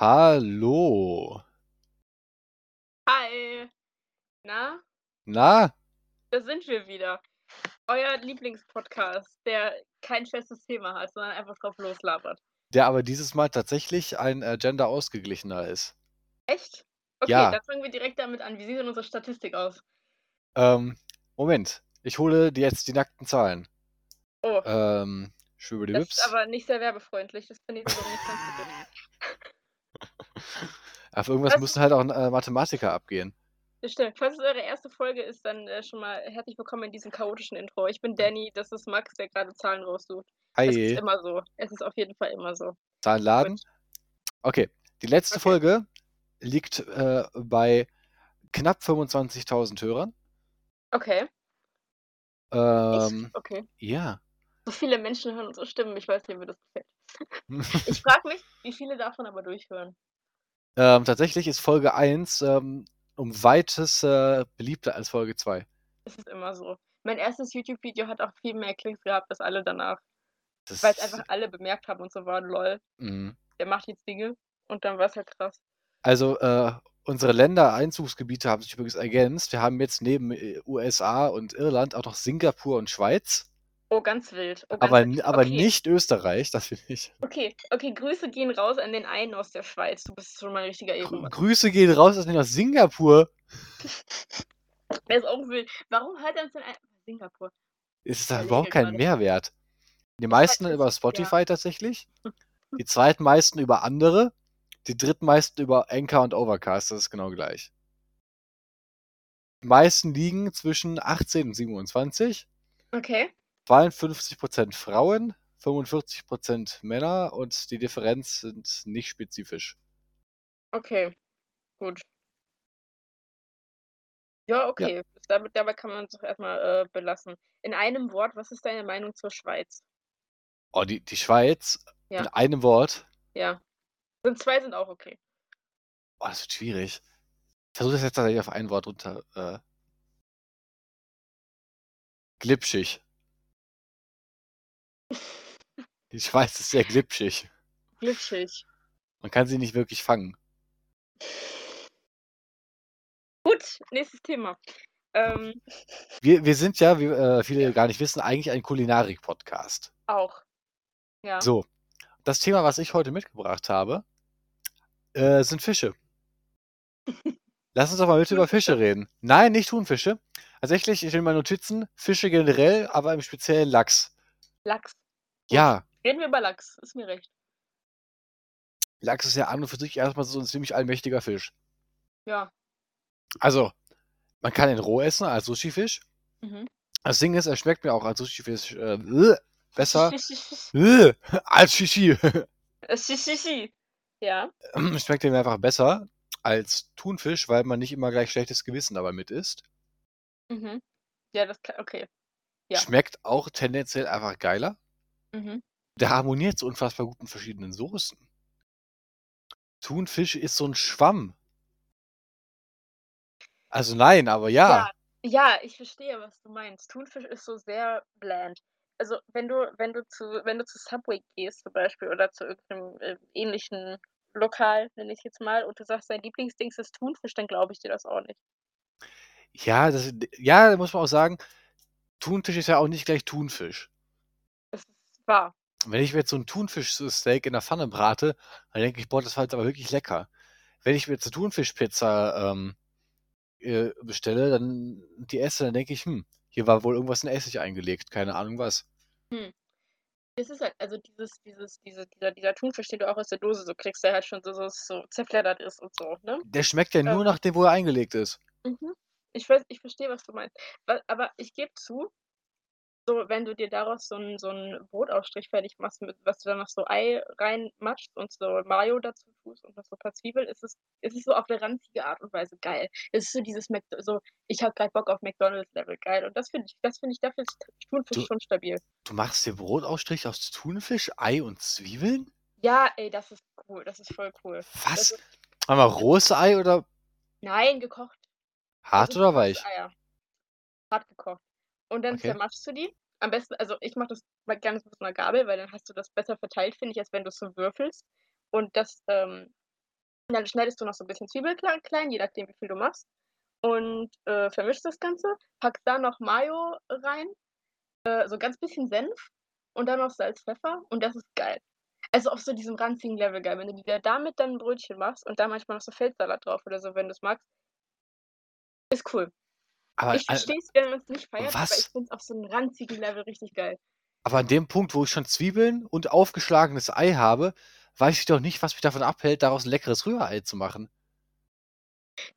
Hallo. Hi. Na, Na? da sind wir wieder. Euer Lieblingspodcast, der kein festes Thema hat, sondern einfach drauf loslabert. Der aber dieses Mal tatsächlich ein äh, Gender ausgeglichener ist. Echt? Okay, Ja. dann fangen wir direkt damit an. Wie sieht denn unsere Statistik aus? Ähm, Moment. Ich hole dir jetzt die nackten Zahlen. Oh, Ähm, das ist aber nicht sehr werbefreundlich. Das finde ich aber nicht ganz so gut. Auf irgendwas Was? müssen halt auch äh, Mathematiker abgehen. Das stimmt. Falls es eure erste Folge ist, dann äh, schon mal herzlich willkommen in diesem chaotischen Intro. Ich bin Danny, das ist Max, der gerade Zahlen raussucht. Es ist Hi. immer so. Es ist auf jeden Fall immer so. Zahlen laden. Gut. Okay. Die letzte Okay. Folge liegt äh, bei knapp 25.000 Hörern. Okay. Ähm? Okay. ja. So viele Menschen hören unsere Stimmen. Ich weiß nicht, mir das gefällt. Ich frage mich, wie viele davon aber durchhören. Ähm, tatsächlich ist Folge 1 ähm, um weites äh, beliebter als Folge 2. Es ist immer so. Mein erstes YouTube-Video hat auch viel mehr Klicks gehabt als alle danach. Das Weil es einfach alle bemerkt haben und so waren, lol, Mhm. der macht jetzt Dinge. Und dann war es halt krass. Also äh, unsere Ländereinzugsgebiete haben sich übrigens ergänzt. Wir haben jetzt neben äh, USA und Irland auch noch Singapur und Schweiz, Oh, ganz wild. Oh, ganz aber, wild. aber Okay. nicht Österreich, das finde ich. Okay, okay, Grüße gehen raus an den einen aus der Schweiz. Du bist schon mal ein richtiger Grü Ehrenmann. Grüße gehen raus aus aus Singapur. Der ist auch wild. Warum hat er uns denn ein... Singapur? Ist da überhaupt kein. Mehrwert. Die meisten über ja. Spotify tatsächlich, die zweitmeisten über andere, die drittmeisten über Anchor und Overcast, das ist genau gleich. Die meisten liegen zwischen 18 und 27. Okay. 52% Frauen, 45% Männer und die Differenz sind nicht spezifisch. Okay. Gut. Ja, okay. Damit, dabei kann man es doch erstmal äh, belassen. In einem Wort, was ist deine Meinung zur Schweiz? Oh, die, die Schweiz Ja. in einem Wort. Ja. Sind zwei sind auch okay. Oh, das wird schwierig. Ich versuche das jetzt tatsächlich auf ein Wort runter. Äh, glitschig. Die Schweiz ist sehr glitschig. Glitschig. Man kann sie nicht wirklich fangen. Gut, nächstes Thema. Ähm, Wir, wir sind ja, wie äh, viele gar nicht wissen, eigentlich ein Kulinarik-Podcast. auch. Ja. So, das Thema, was ich heute mitgebracht habe, äh, sind Fische. Lass uns doch mal bitte über Fische reden. Nein, nicht Thunfische. Tatsächlich, ich will mal Notizen, Fische generell, aber im speziellen Lachs. Lachs. Ja, Reden wir über Lachs, ist mir recht. Lachs ist ja an und für sich erstmal so ein ziemlich allmächtiger Fisch. Ja. Also, man kann ihn roh essen als Sushi-Fisch. Mhm. Das Ding ist, er schmeckt mir auch als Sushi-Fisch äh, besser äh, als Shishi. Shishi. Ja. schmeckt mir einfach besser als Thunfisch, weil man nicht immer gleich schlechtes Gewissen dabei mit isst. Mhm. Ja, das kann, okay. Ja. Schmeckt auch tendenziell einfach geiler. Mhm. Der harmoniert so unfassbar gut mit verschiedenen Soßen. Thunfisch ist so ein Schwamm. Also nein, aber ja. Ja, ich verstehe, was du meinst. Thunfisch ist so sehr bland. Also wenn du, wenn du zu, wenn du zu Subway gehst zum Beispiel oder zu irgendeinem äh, ähnlichen Lokal, nenne ich jetzt mal, und du sagst, dein Lieblingsdings ist Thunfisch, dann glaube ich dir das auch nicht. Ja, das, ja, da muss man auch sagen, Thunfisch ist ja auch nicht gleich Thunfisch. Das ist wahr. Wenn ich mir jetzt so ein Thunfischsteak in der Pfanne brate, dann denke ich, boah, das war jetzt aber wirklich lecker. Wenn ich mir jetzt eine Thunfischpizza ähm, äh, bestelle, dann die esse, dann denke ich, hm, hier war wohl irgendwas in Essig eingelegt, keine Ahnung was. Das ist halt, also dieses, dieses, diese, dieser, dieser Thunfisch, den du auch aus der Dose so kriegst, der halt schon so, so, so zerfleddert ist und so, ne? Der schmeckt ja nur Ähm. nach dem, wo er eingelegt ist. Mhm. Ich weiß, ich verstehe, was du meinst. Aber ich gebe zu, so wenn du dir daraus so einen so einen Brotaufstrich fertig machst, mit, was du dann noch so Ei reinmatscht und so Mayo dazu tust und noch so ein paar Zwiebeln, ist es, ist es so auf eine ranzige Art und Weise geil. Es ist so dieses Mac so, ich habe gerade Bock auf McDonalds-Level geil. Und das finde ich, das finde ich, dafür ist Thunfisch Du- schon stabil. Du machst dir Brotausstrich aus Thunfisch, Ei und Zwiebeln? Ja, ey, das ist cool, das ist voll cool. Was? Also- Einmal rohes Ei oder Nein, gekocht. hart Das oder weich? Eier. Hart gekocht. Und dann Okay. zermatschst du die. Am besten, also ich mache das mal gerne mit einer Gabel, weil dann hast du das besser verteilt, finde ich, als wenn du es so würfelst. Und das, ähm, Dann schneidest du noch so 'n bisschen Zwiebel klein klein, je nachdem, wie viel du machst und, äh, vermischst das Ganze, packst da noch Mayo rein, äh, so ganz bisschen Senf und dann noch Salz, Pfeffer und das ist geil. Also, auf so diesem ranzigen Level geil. Wenn du dir damit dann 'n Brötchen machst und da manchmal noch so Feldsalat drauf oder so, wenn du's magst ist cool. Aber Ich verstehe es, wenn man's nicht feiert, aber ich was? finde es auf so 'nem ranzigen Level richtig geil. Aber an dem Punkt, wo ich schon Zwiebeln und aufgeschlagenes Ei habe, weiß ich doch nicht, was mich davon abhält, daraus 'n leckeres Rührei zu machen.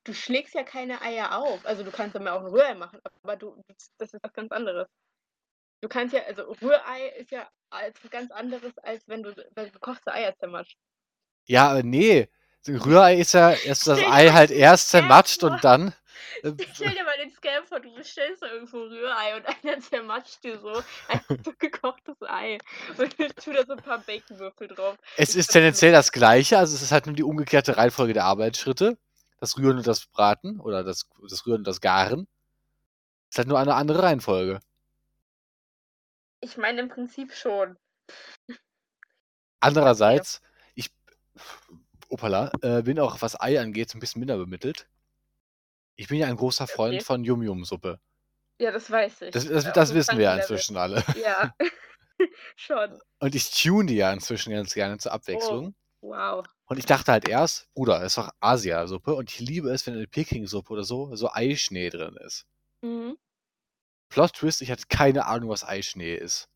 Du schlägst ja keine Eier auf. Also, du kannst damit auch 'n Rührei machen, aber du das ist was ganz anderes. Du kannst ja also, Rührei ist ja als ganz anderes, als wenn du wenn du gekochte Eier zermatscht. Ja, äh, ne. So Rührei ist ja, dass das Ei halt erst zermatscht und dann, Stell dir mal den Scam vor, du bestellst da irgendwo Rührei und einer zermatscht dir so so gekochtes Ei und tut da so 'n paar Baconwürfel drauf. Es Ich ist tendenziell das Gleiche, also, es ist halt nur die umgekehrte Reihenfolge der Arbeitsschritte. Das Rühren und das Braten oder das das Rühren und das Garen. Ist halt nur eine andere Reihenfolge. Ich meine im Prinzip schon. Andererseits, ich Upala, äh, bin auch, was Ei angeht, so 'n bisschen minder bemittelt. Ich bin ja ein großer Freund Okay. von Yum-Yum-Suppe. Ja, das weiß ich. Das das Äh, das wissen wir ja inzwischen alle. Ja, schon. Und ich tune die ja inzwischen ganz gerne zur Oh, Abwechslung. wow. Und ich dachte halt erst: „Bruder, ist doch Asiasuppe“ und ich liebe es, wenn in Pekingsuppe oder so, so Eischnee drin ist. Mhm. Plot Twist, ich hatte keine Ahnung, was Eischnee ist.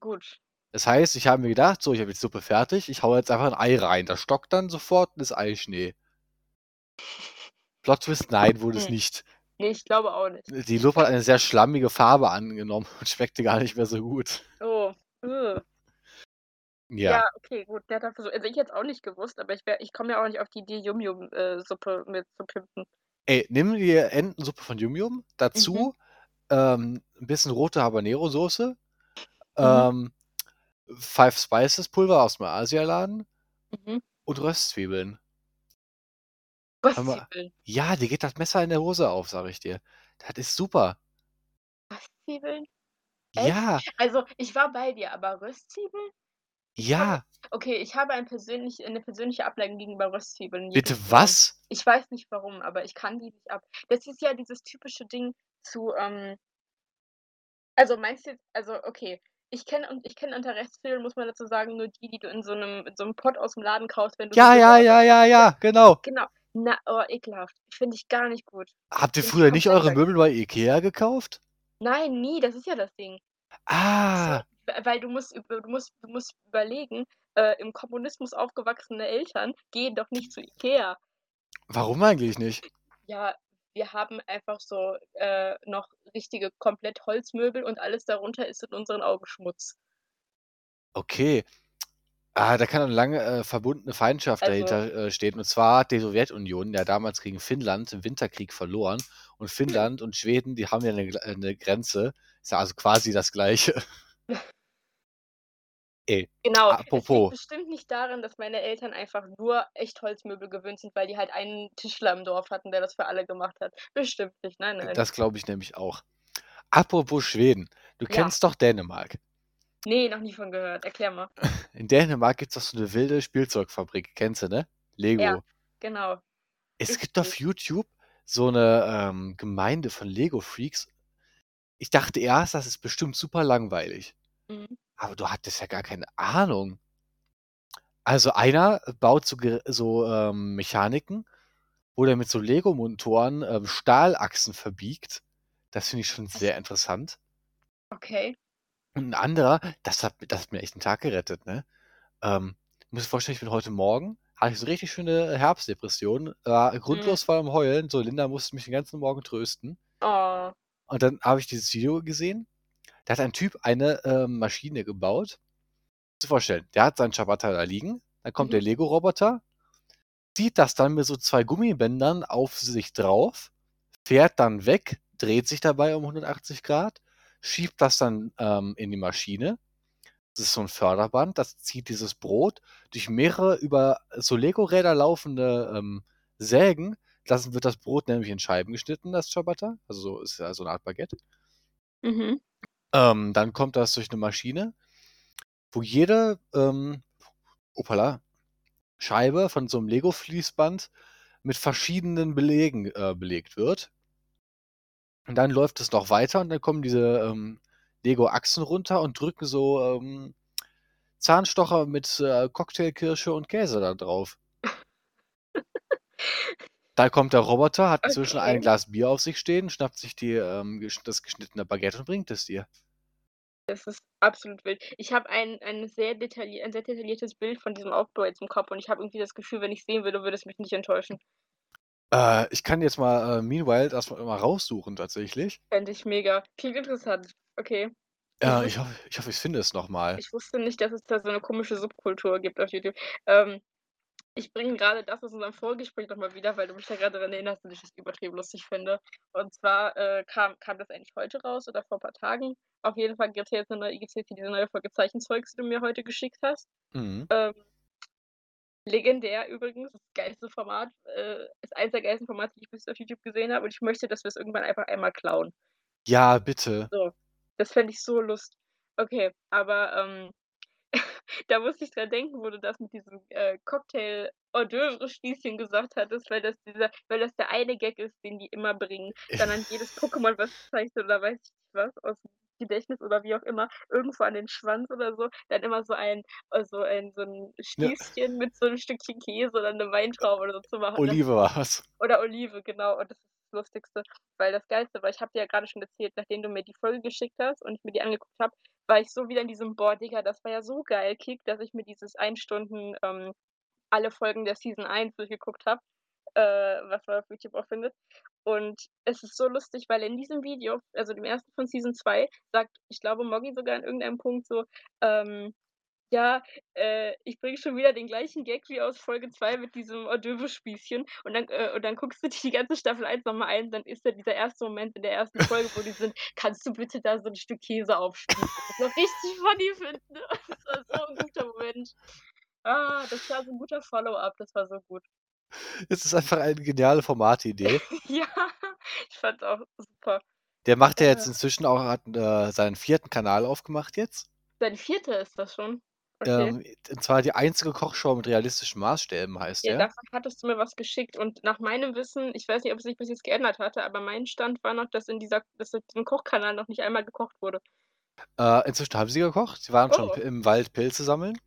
Gut. Das heißt, ich habe mir gedacht: „So, ich habe jetzt Suppe fertig, ich haue jetzt einfach 'n Ei rein.“ Das stockt dann sofort und ist Eischnee. Plot Twist, nein, wurde es Hm. nicht. Ne, ich glaube auch nicht. Die Suppe hat eine sehr schlammige Farbe angenommen und schmeckte gar nicht mehr so gut. Oh, äh. Ja. Ja, okay, gut. Der hat also ich hätte es auch nicht gewusst, aber ich ich komme ja auch nicht auf die Idee, Yum-Yum, äh, mit zu pimpen. Ey, nimm dir Entensuppe von Yum-Yum, Mhm. dazu, ähm, 'n bisschen rote Habanero-Soße, Mhm. ähm, Five Spices Pulver aus'm Asialaden Mhm. und Röstzwiebeln. Mal Röstzwiebeln? ja, dir geht das Messer in der Hose auf, sage ich dir. Das ist super. Röstzwiebeln? Echt? Ja. Also, ich war bei dir, aber Röstzwiebeln? Ja. okay, ich habe ein persönlich 'ne persönliche Abneigung gegenüber Röstzwiebeln Bitte was? Ich weiß nicht warum, aber ich kann die nicht ab. Das ist ja dieses typische Ding zu, ähm also, meinst du jetzt also, okay, ich kenne und ich kenne unter Röstzwiebeln, muss man dazu sagen, nur die, die du in so 'nem in so 'nem Pott aus'm Laden kaufst, wenn du Ja, ja, ja, ja, ja, genau. Genau. Na, oh, ekelhaft. Finde ich gar nicht gut. Habt ihr früher nicht eure. Möbel bei IKEA gekauft? Nein, nie, das ist ja das Ding. Ah. w weil du musst du musst du musst überlegen, äh, im Kommunismus aufgewachsene Eltern gehen doch nicht zu IKEA. Warum eigentlich nicht? Ja, wir haben einfach so, äh, noch richtige komplett Holzmöbel und alles darunter ist in unseren Augen Schmutz. Okay. Ah, da kann 'ne lange, äh, verbundene Feindschaft Also dahinter, äh, stehen. Und zwar hat die Sowjetunion ja damals gegen Finnland im Winterkrieg verloren und Finnland und Schweden, die haben ja 'ne Gl äh, 'ne Grenze. Ist ja also quasi das Gleiche. Ey, Genau, es liegt apropos. bestimmt nicht daran, dass meine Eltern einfach nur Echtholzmöbel gewöhnt sind, weil die halt einen Tischler im Dorf hatten, der das für alle gemacht hat. Bestimmt nicht, nein, nein. Das glaube ich nämlich auch. Apropos Schweden, du Ja. kennst doch Dänemark. Ne, noch nie von gehört. Erklär mal. In Dänemark gibt's doch so 'ne wilde Spielzeugfabrik. Kennst du, ne? Lego. Ja, genau. Es gibt auf Richtig. YouTube so 'ne, ähm, Gemeinde von Lego-Freaks. Ich dachte erst, das ist bestimmt super langweilig. Mhm. Aber du hattest ja gar keine Ahnung. Also, einer baut so so, ähm, Mechaniken, wo der mit so Lego-Motoren, ähm, Stahlachsen verbiegt. Das finde ich schon sehr interessant. Okay. Und 'n anderer, das hat das hat mir echt 'n Tag gerettet, ne? Ähm, du musst dir vorstellen, ich bin heute Morgen hatte ich so richtig schöne Herbstdepression, war Mhm. grundlos war am Heulen. So, Linda musste mich den ganzen Morgen trösten. Oh. Und dann habe ich dieses Video gesehen. Da hat ein Typ eine, ähm, Maschine gebaut. Dir vorstellen, der hat seinen Ciabatta da liegen, dann kommt Mhm. der Lego-Roboter, zieht das dann mit so 2 Gummibändern auf sich drauf, fährt dann weg, dreht sich dabei um 180 Grad, schiebt das dann, ähm, in die Maschine. Das ist so 'n Förderband, das zieht dieses Brot durch mehrere über so Lego-Räder laufende, ähm, Sägen. Das wird das Brot nämlich in Scheiben geschnitten, das Ciabatta. Also, so ist ja so 'ne Art Baguette. Mhm. Ähm, dann kommt das durch 'ne Maschine, wo jede, ähm, Upala, Scheibe von so einem Lego-Fließband mit verschiedenen Belegen äh, belegt wird. Und dann läuft es noch weiter und dann kommen diese ähm, Lego-Achsen runter und drücken so ähm, Zahnstocher mit äh, Cocktailkirsche und Käse da drauf. da kommt der Roboter, hat inzwischen Okay. ein Glas Bier auf sich stehen, schnappt sich die, ähm, das geschnittene Baguette und bringt es dir. Das ist absolut wild. Ich habe ein ein sehr detaillier ein sehr detailliertes Bild von diesem Aufbau jetzt im Kopf und ich habe irgendwie das Gefühl, wenn ich's sehen würde, würde es mich nicht enttäuschen. Äh, ich kann jetzt mal äh, Meanwhile erstmal mal raussuchen tatsächlich. Fände ich mega. Klingt interessant. Okay. Ich wus ich hoffe, ich, hoffe, ich finde es nochmal. ich wusste nicht, dass es da so 'ne komische Subkultur gibt auf YouTube. Ähm, ich bringe grade das aus unserem Vorgespräch noch mal wieder, weil du mich da grade daran erinnerst und ich das übertrieben lustig finde. Und zwar, äh, kam kam das eigentlich heute raus oder vor paar Tagen. Auf jeden Fall gibt's ja jetzt 'ne neue gibt's jetzt diese neue Folge Zeichenzeugs, die du mir heute geschickt hast. Mhm. Ähm, legendär übrigens, das geilste Format, äh, ist eins der geilsten Formate, die ich bisher auf YouTube gesehen habe und ich möchte, dass wir's irgendwann einfach einmal klauen. Ja, bitte. So, das fände ich so lust okay, aber, ähm, da musste ich dran denken, wo du das mit diesem, äh, Cocktail Hors d'oeuvre Spießchen gesagt hattest, weil das dieser weil das der eine Gag ist, den die immer bringen, dann an jedes Pokémon, was zeichnet oder weiß ich nicht was, aus'm Gedächtnis oder wie auch immer, irgendwo an den Schwanz oder so, dann immer so ein äh, so ein so 'n Ne. Spießchen mit so 'nem Stückchen Käse oder 'ne Weintraube oder so zu machen. Das Olive war's. oder Olive, genau. Und das ist das Lustigste, weil das Geilste war, ich habe dir ja grade schon erzählt, nachdem du mir die Folge geschickt hast und ich mir die angeguckt habe, war ich so wieder in diesem: „Boah, Digga, das war ja so geil“ Kick, dass ich mir dieses 1 Stunden, ähm, alle Folgen der Season 1 durchgeguckt habe, äh, was man auf YouTube auch findet. Und es ist so lustig, weil in diesem Video, also dem ersten von Season 2, sagt, ich glaube, Moggy sogar an irgendeinem Punkt so, ähm: „Ja, äh, ich bringe schon wieder den gleichen Gag wie aus Folge 2 mit diesem Hors d'oeuvre Spießchen.“ Und dann äh, und dann guckst du dir die ganze Staffel 1 noch mal ein, dann ist da dieser erste Moment in der ersten Folge, wo die sind: „Kannst du bitte da so 'n Stück Käse aufspießen?“ Das war richtig funny finden. Das war so 'n guter Moment. Ah, das war so 'n guter Follow-up, das war so gut. Es ist einfach eine geniale Formatidee. Ja, ich fand's auch super. Der macht ja jetzt Äh. inzwischen auch hat, äh, seinen 4. Kanal aufgemacht jetzt. Sein 4. ist das schon? Okay. Ähm, und zwar die einzige Kochshow mit realistischen Maßstäben heißt Ja, der. davon hattest du mir was geschickt und nach meinem Wissen ich weiß nicht, ob es sich bis jetzt geändert hatte, aber mein Stand war noch, dass in dieser dass in diesem Kochkanal noch nicht einmal gekocht wurde. Äh, inzwischen haben sie gekocht. Sie waren schon Oh. p im Wald Pilze sammeln.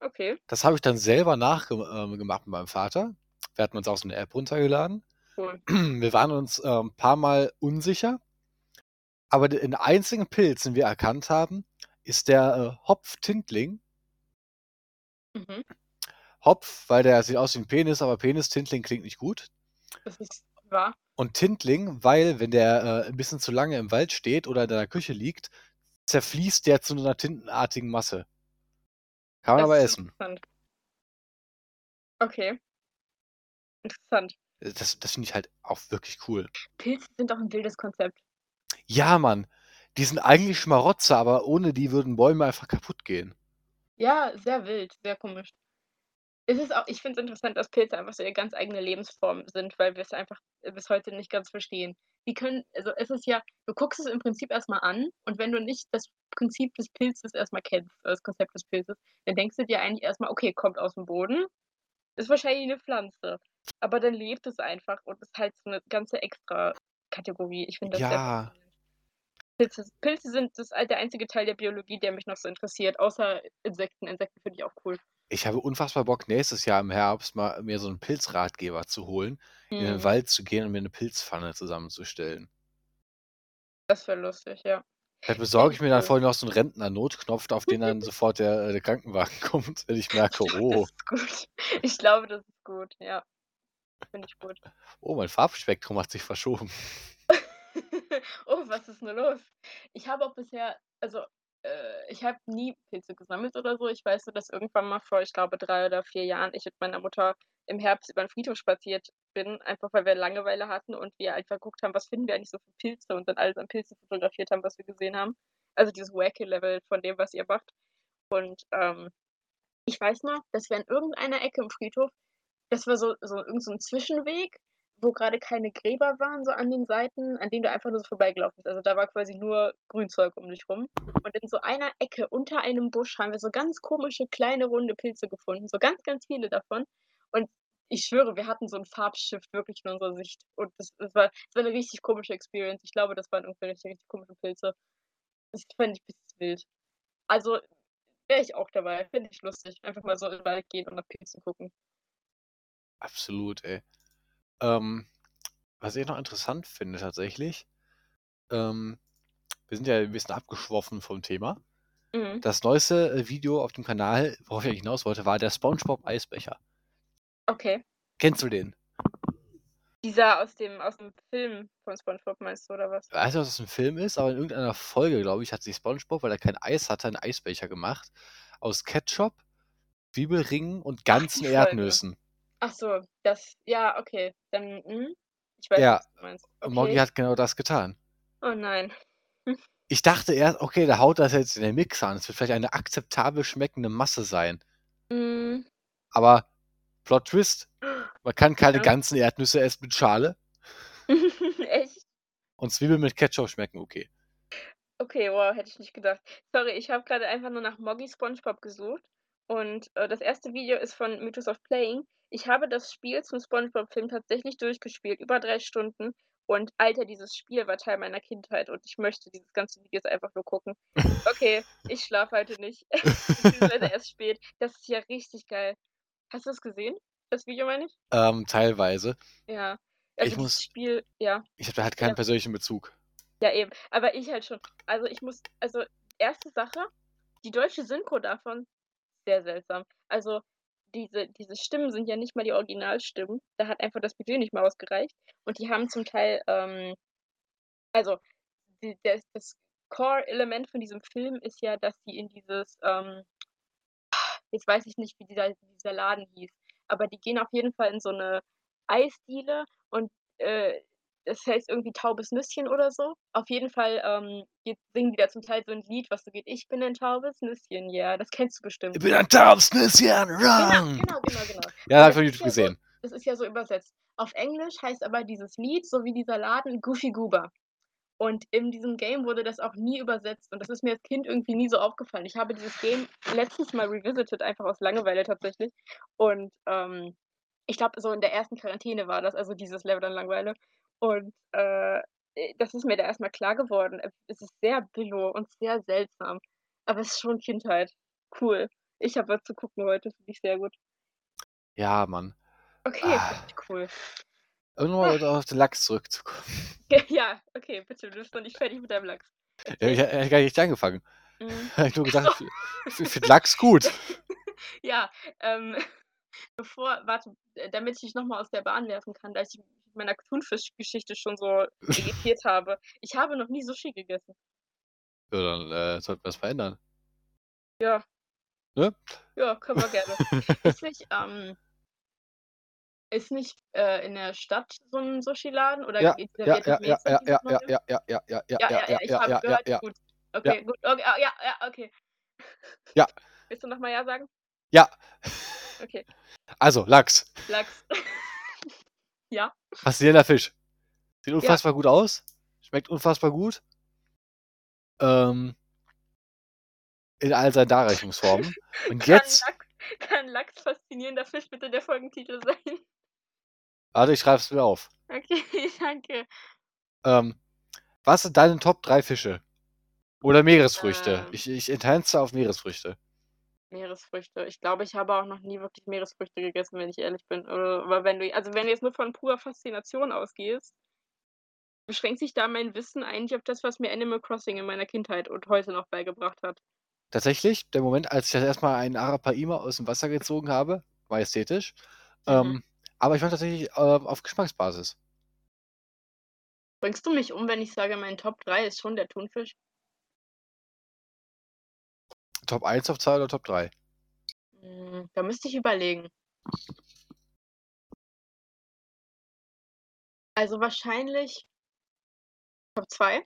Okay. Das habe ich dann selber nachgem ähm, mit meinem Vater. Wir hatten uns auch so 'ne App runtergeladen. Cool. Wir waren uns, ähm, paarmal unsicher. Aber den einzigen Pilz, den wir erkannt haben, ist der, äh, Hopf-Tintling. Mhm. Hopf, weil der sieht aus wie 'n Penis, aber Penis, Tintling klingt nicht gut. Das ist wahr. Und Tintling, weil, wenn der, äh, 'n bisschen zu lange im Wald steht oder in deiner Küche liegt, zerfließt der zu 'ner tintenartigen Masse. Kann man Das aber essen. Okay. Interessant. Äh, das das finde ich halt auch wirklich cool. Pilze sind doch 'n wildes Konzept. Ja, Mann. Die sind eigentlich Schmarotzer, aber ohne die würden Bäume einfach kaputtgehen. Ja, sehr wild, sehr komisch. Es ist auch ich finde es interessant, dass Pilze einfach so ihre ganz eigene Lebensform sind, weil wir's einfach, äh, bis heute nicht ganz verstehen. Die können also, es ist ja du guckst es im Prinzip erst mal an und wenn du nicht das Prinzip des Pilzes erst mal kennst, das Konzept des Pilzes, dann denkst du dir eigentlich erst mal: „Okay, kommt aus'm Boden, ist wahrscheinlich 'ne Pflanze.“ Aber dann lebt es einfach und ist halt so 'ne ganze Extrakategorie. Ich finde das Ja. Pilze Pilze sind das der einzige Teil der Biologie, der mich noch so interessiert, außer Insekten. Insekten finde ich auch cool. Ich habe unfassbar Bock, nächstes Jahr im Herbst mal mir so 'n Pilzratgeber zu holen, in den Mhm. Wald zu gehen und mir 'ne Pilzpfanne zusammenzustellen. Das wäre lustig, ja. Vielleicht besorge ich mir dann vorher noch so 'n Rentner-Notknopf, auf den dann sofort der äh, der Krankenwagen kommt, wenn ich merke: „Oh, das ist gut. Ich glaube, das ist gut, ja. Finde ich gut. oh, mein Farbspektrum hat sich verschoben.“ Oh, was ist 'n los? Ich habe auch bisher also, äh, ich habe nie Pilze gesammelt oder so. Ich weiß nur, dass irgendwann mal vor, ich glaube, 3 oder 4 Jahren ich mit meiner Mutter im Herbst über 'n Friedhof spaziert bin, einfach weil wir Langeweile hatten und wir einfach geguckt haben, was finden wir eigentlich so für Pilze und dann alles an Pilzen fotografiert haben, was wir gesehen haben. Also, dieses Wacky-Level von dem, was ihr macht. Und, ähm, ich weiß noch, dass wir an irgendeiner Ecke im Friedhof das war so so irgend so 'n Zwischenweg, wo grade keine Gräber waren, so an den Seiten, an denen du einfach nur so vorbeigelaufen bist. Also, da war quasi nur Grünzeug um dich rum. Und in so einer Ecke unter einem Busch haben wir so ganz komische, kleine, runde Pilze gefunden, so ganz, ganz viele davon. Und ich schwöre, wir hatten so 'n Farbshift wirklich in unserer Sicht. Und das das war das war 'ne richtig komische Experience. Ich glaube, das waren irgendwie richtig, richtig komische Pilze. Das fände ich bisschen wild. Also, wäre ich auch dabei. Fände ich lustig. Einfach mal so in den Wald gehen und nach Pilzen gucken. Absolut, ey. Ähm, was ich noch interessant finde tatsächlich, ähm, wir sind ja 'n bisschen abgeschwoffen vom Thema. Mhm. Das neueste, äh, Video auf dem Kanal, worauf ich eigentlich hinaus wollte, war der SpongeBob Eisbecher. Okay. Kennst du den? Dieser aus dem aus dem Film von SpongeBob meinst du, oder was? Ich weiß nicht, ob das 'n Film ist, aber in irgendeiner Folge, glaube ich, hat sich SpongeBob, weil er kein Eis hatte, 'n Eisbecher gemacht aus Ketchup, Zwiebelringen und Ach, ganzen die Folge. Ach so, das ja, okay. Dann mhm. Ich weiß, Ja, was du meinst. Moggy Okay. hat genau das getan. Oh nein. Ich dachte erst: „Okay, der haut das jetzt in den Mixer und es wird vielleicht eine akzeptabel schmeckende Masse sein.“ Mhm. Aber Plot Twist, man kann keine Ja. ganzen Erdnüsse essen mit Schale Echt? und Zwiebeln mit Ketchup schmecken okay. Okay, wow, hätte ich nicht gedacht. Sorry, ich habe grade einfach nur nach Moggy SpongeBob gesucht und, äh, das erste Video ist von Mythos of Playing. Ich habe das Spiel zum SpongeBob-Film tatsächlich durchgespielt, über 3 Stunden. Und Alter, dieses Spiel war Teil meiner Kindheit und ich möchte dieses ganze Video jetzt einfach nur gucken. Okay, ich schlafe heute nicht. Beziehungsweise erst spät. Das ist ja richtig geil. Hast du's gesehen? Das Video meine ich? Ähm, teilweise. Ja. Ich Also, dieses muss Spiel ja. ich habe da halt keinen Ja. persönlichen Bezug. Ja, eben. Aber ich halt schon. Also, ich muss also, erste Sache, die deutsche Synchro davon, sehr seltsam. Also, diese diese Stimmen sind ja nicht mal die Originalstimmen. Da hat einfach das Budget nicht mal ausgereicht. Und die haben zum Teil, ähm also, die das das Core-Element von diesem Film ist ja, dass die in dieses, ähm jetzt weiß ich nicht, wie dieser dieser Laden hieß, aber die gehen auf jeden Fall in so 'ne Eisdiele und, äh, das heißt irgendwie „Taubes Nüsschen“ oder so. Auf jeden Fall, ähm, geht singen die da zum Teil so 'n Lied, was so geht: „Ich bin ein taubes Nüsschen“, ja, das kennst du bestimmt. Ich bin ein taubes Nüsschen, Genau, run! genau, genau, genau. Ja, habe Und ich ist YouTube ja so gesehen. das ist ja so übersetzt. Auf Englisch heißt aber dieses Lied, so wie dieser Laden, „Goofy Goober“. Und in diesem Game wurde das auch nie übersetzt und das ist mir als Kind irgendwie nie so aufgefallen. Ich habe dieses Game letztens mal revisited, einfach aus Langeweile tatsächlich. Und, ähm, ich glaube, so in der ersten Quarantäne war das, also dieses Level an Langeweile. Und, äh, äh, das ist mir da erst mal klar geworden. Äh, es ist sehr billow und sehr seltsam, aber es ist schon Kindheit. Cool. Ich habe was zu gucken heute, finde ich sehr gut. Ja, Mann. Okay, Ah. cool. Noch mal auf den Lachs zurückzukommen. Ja, okay, bitte, du bist noch nicht fertig mit deinem Lachs. Ja, ich hätte gar nicht angefangen. Mhm. Habe ich nur gesagt, so. ich finde Lachs gut. Ja, ähm, bevor warte, äh, damit ich dich noch mal aus der Bahn werfen kann, da ich dich mit meiner Thunfischgeschichte schon so irritiert habe. Ich habe noch nie Sushi gegessen. Ja, dann, äh, sollten wir das verändern. Ja. Ne? Ja, können wir gerne. Ist nicht, ähm ist nicht, äh, in der Stadt so 'n Sushiladen oder Ja, ist der ja, ja, ja, vietnamesisch, ja, dieses ja, ja, neue? ja, ja, ja, ja, ja, Ja, ja, ja, ja, ja, ich ja, habe ja, ja, gehört, ja. gut. Ja. Okay, gut. Okay, ah, ja, ja, okay. Ja. Willst du noch mal ja sagen? Ja. Okay. Also, Lachs. Lachs. Ja. Faszinierender Fisch. Sieht Ja. unfassbar gut aus, schmeckt unfassbar gut. Ähm in all seinen Darreichungsformen. Und Kann jetzt Lachs kann Lachs faszinierender Fisch bitte der Folgentitel sein? warte, ich schreibe es mir auf. Okay, danke. Ähm, was sind deine Top 3 Fische? Oder Meeresfrüchte? Ähm. Ich ich enhance auf Meeresfrüchte. Meeresfrüchte. Ich glaube, ich habe auch noch nie wirklich Meeresfrüchte gegessen, wenn ich ehrlich bin. Äh, aber wenn du also, wenn du jetzt nur von purer Faszination ausgehst beschränkt sich da mein Wissen eigentlich auf das, was mir Animal Crossing in meiner Kindheit und heute noch beigebracht hat. Tatsächlich, der Moment, als ich das erst mal einen Arapaima aus dem Wasser gezogen habe, war ästhetisch. Mhm. Ähm, aber ich fand tatsächlich, ähm, auf Geschmacksbasis. Bringst du mich um, wenn ich sage, mein Top 3 ist schon der Thunfisch? Top 1, Top 2 oder Top 3? Hm, da müsste ich überlegen. Also, wahrscheinlich Top 2,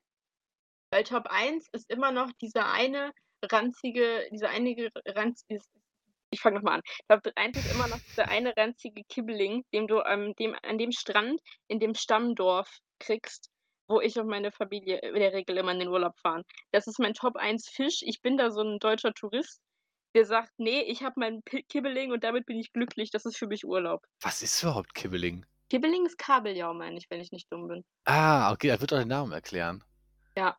weil Top 1 ist immer noch dieser eine ranzige dieser einige ranz ist Ich fange noch mal an. Top 1 ist immer noch dieser eine ranzige Kibbeling, den du an dem an dem Strand in dem Stammdorf kriegst, wo ich und meine Familie in der Regel immer in den Urlaub fahren. Das ist mein Top 1 Fisch. Ich bin da so 'n deutscher Tourist, der sagt: „Ne, ich habe meinen Pi Kibbeling und damit bin ich glücklich. Das ist für mich Urlaub.“ Was ist überhaupt Kibbeling? Kibbeling ist Kabeljau, meine ich, wenn ich nicht dumm bin. Ah, okay, das wird auch den Namen erklären. Ja.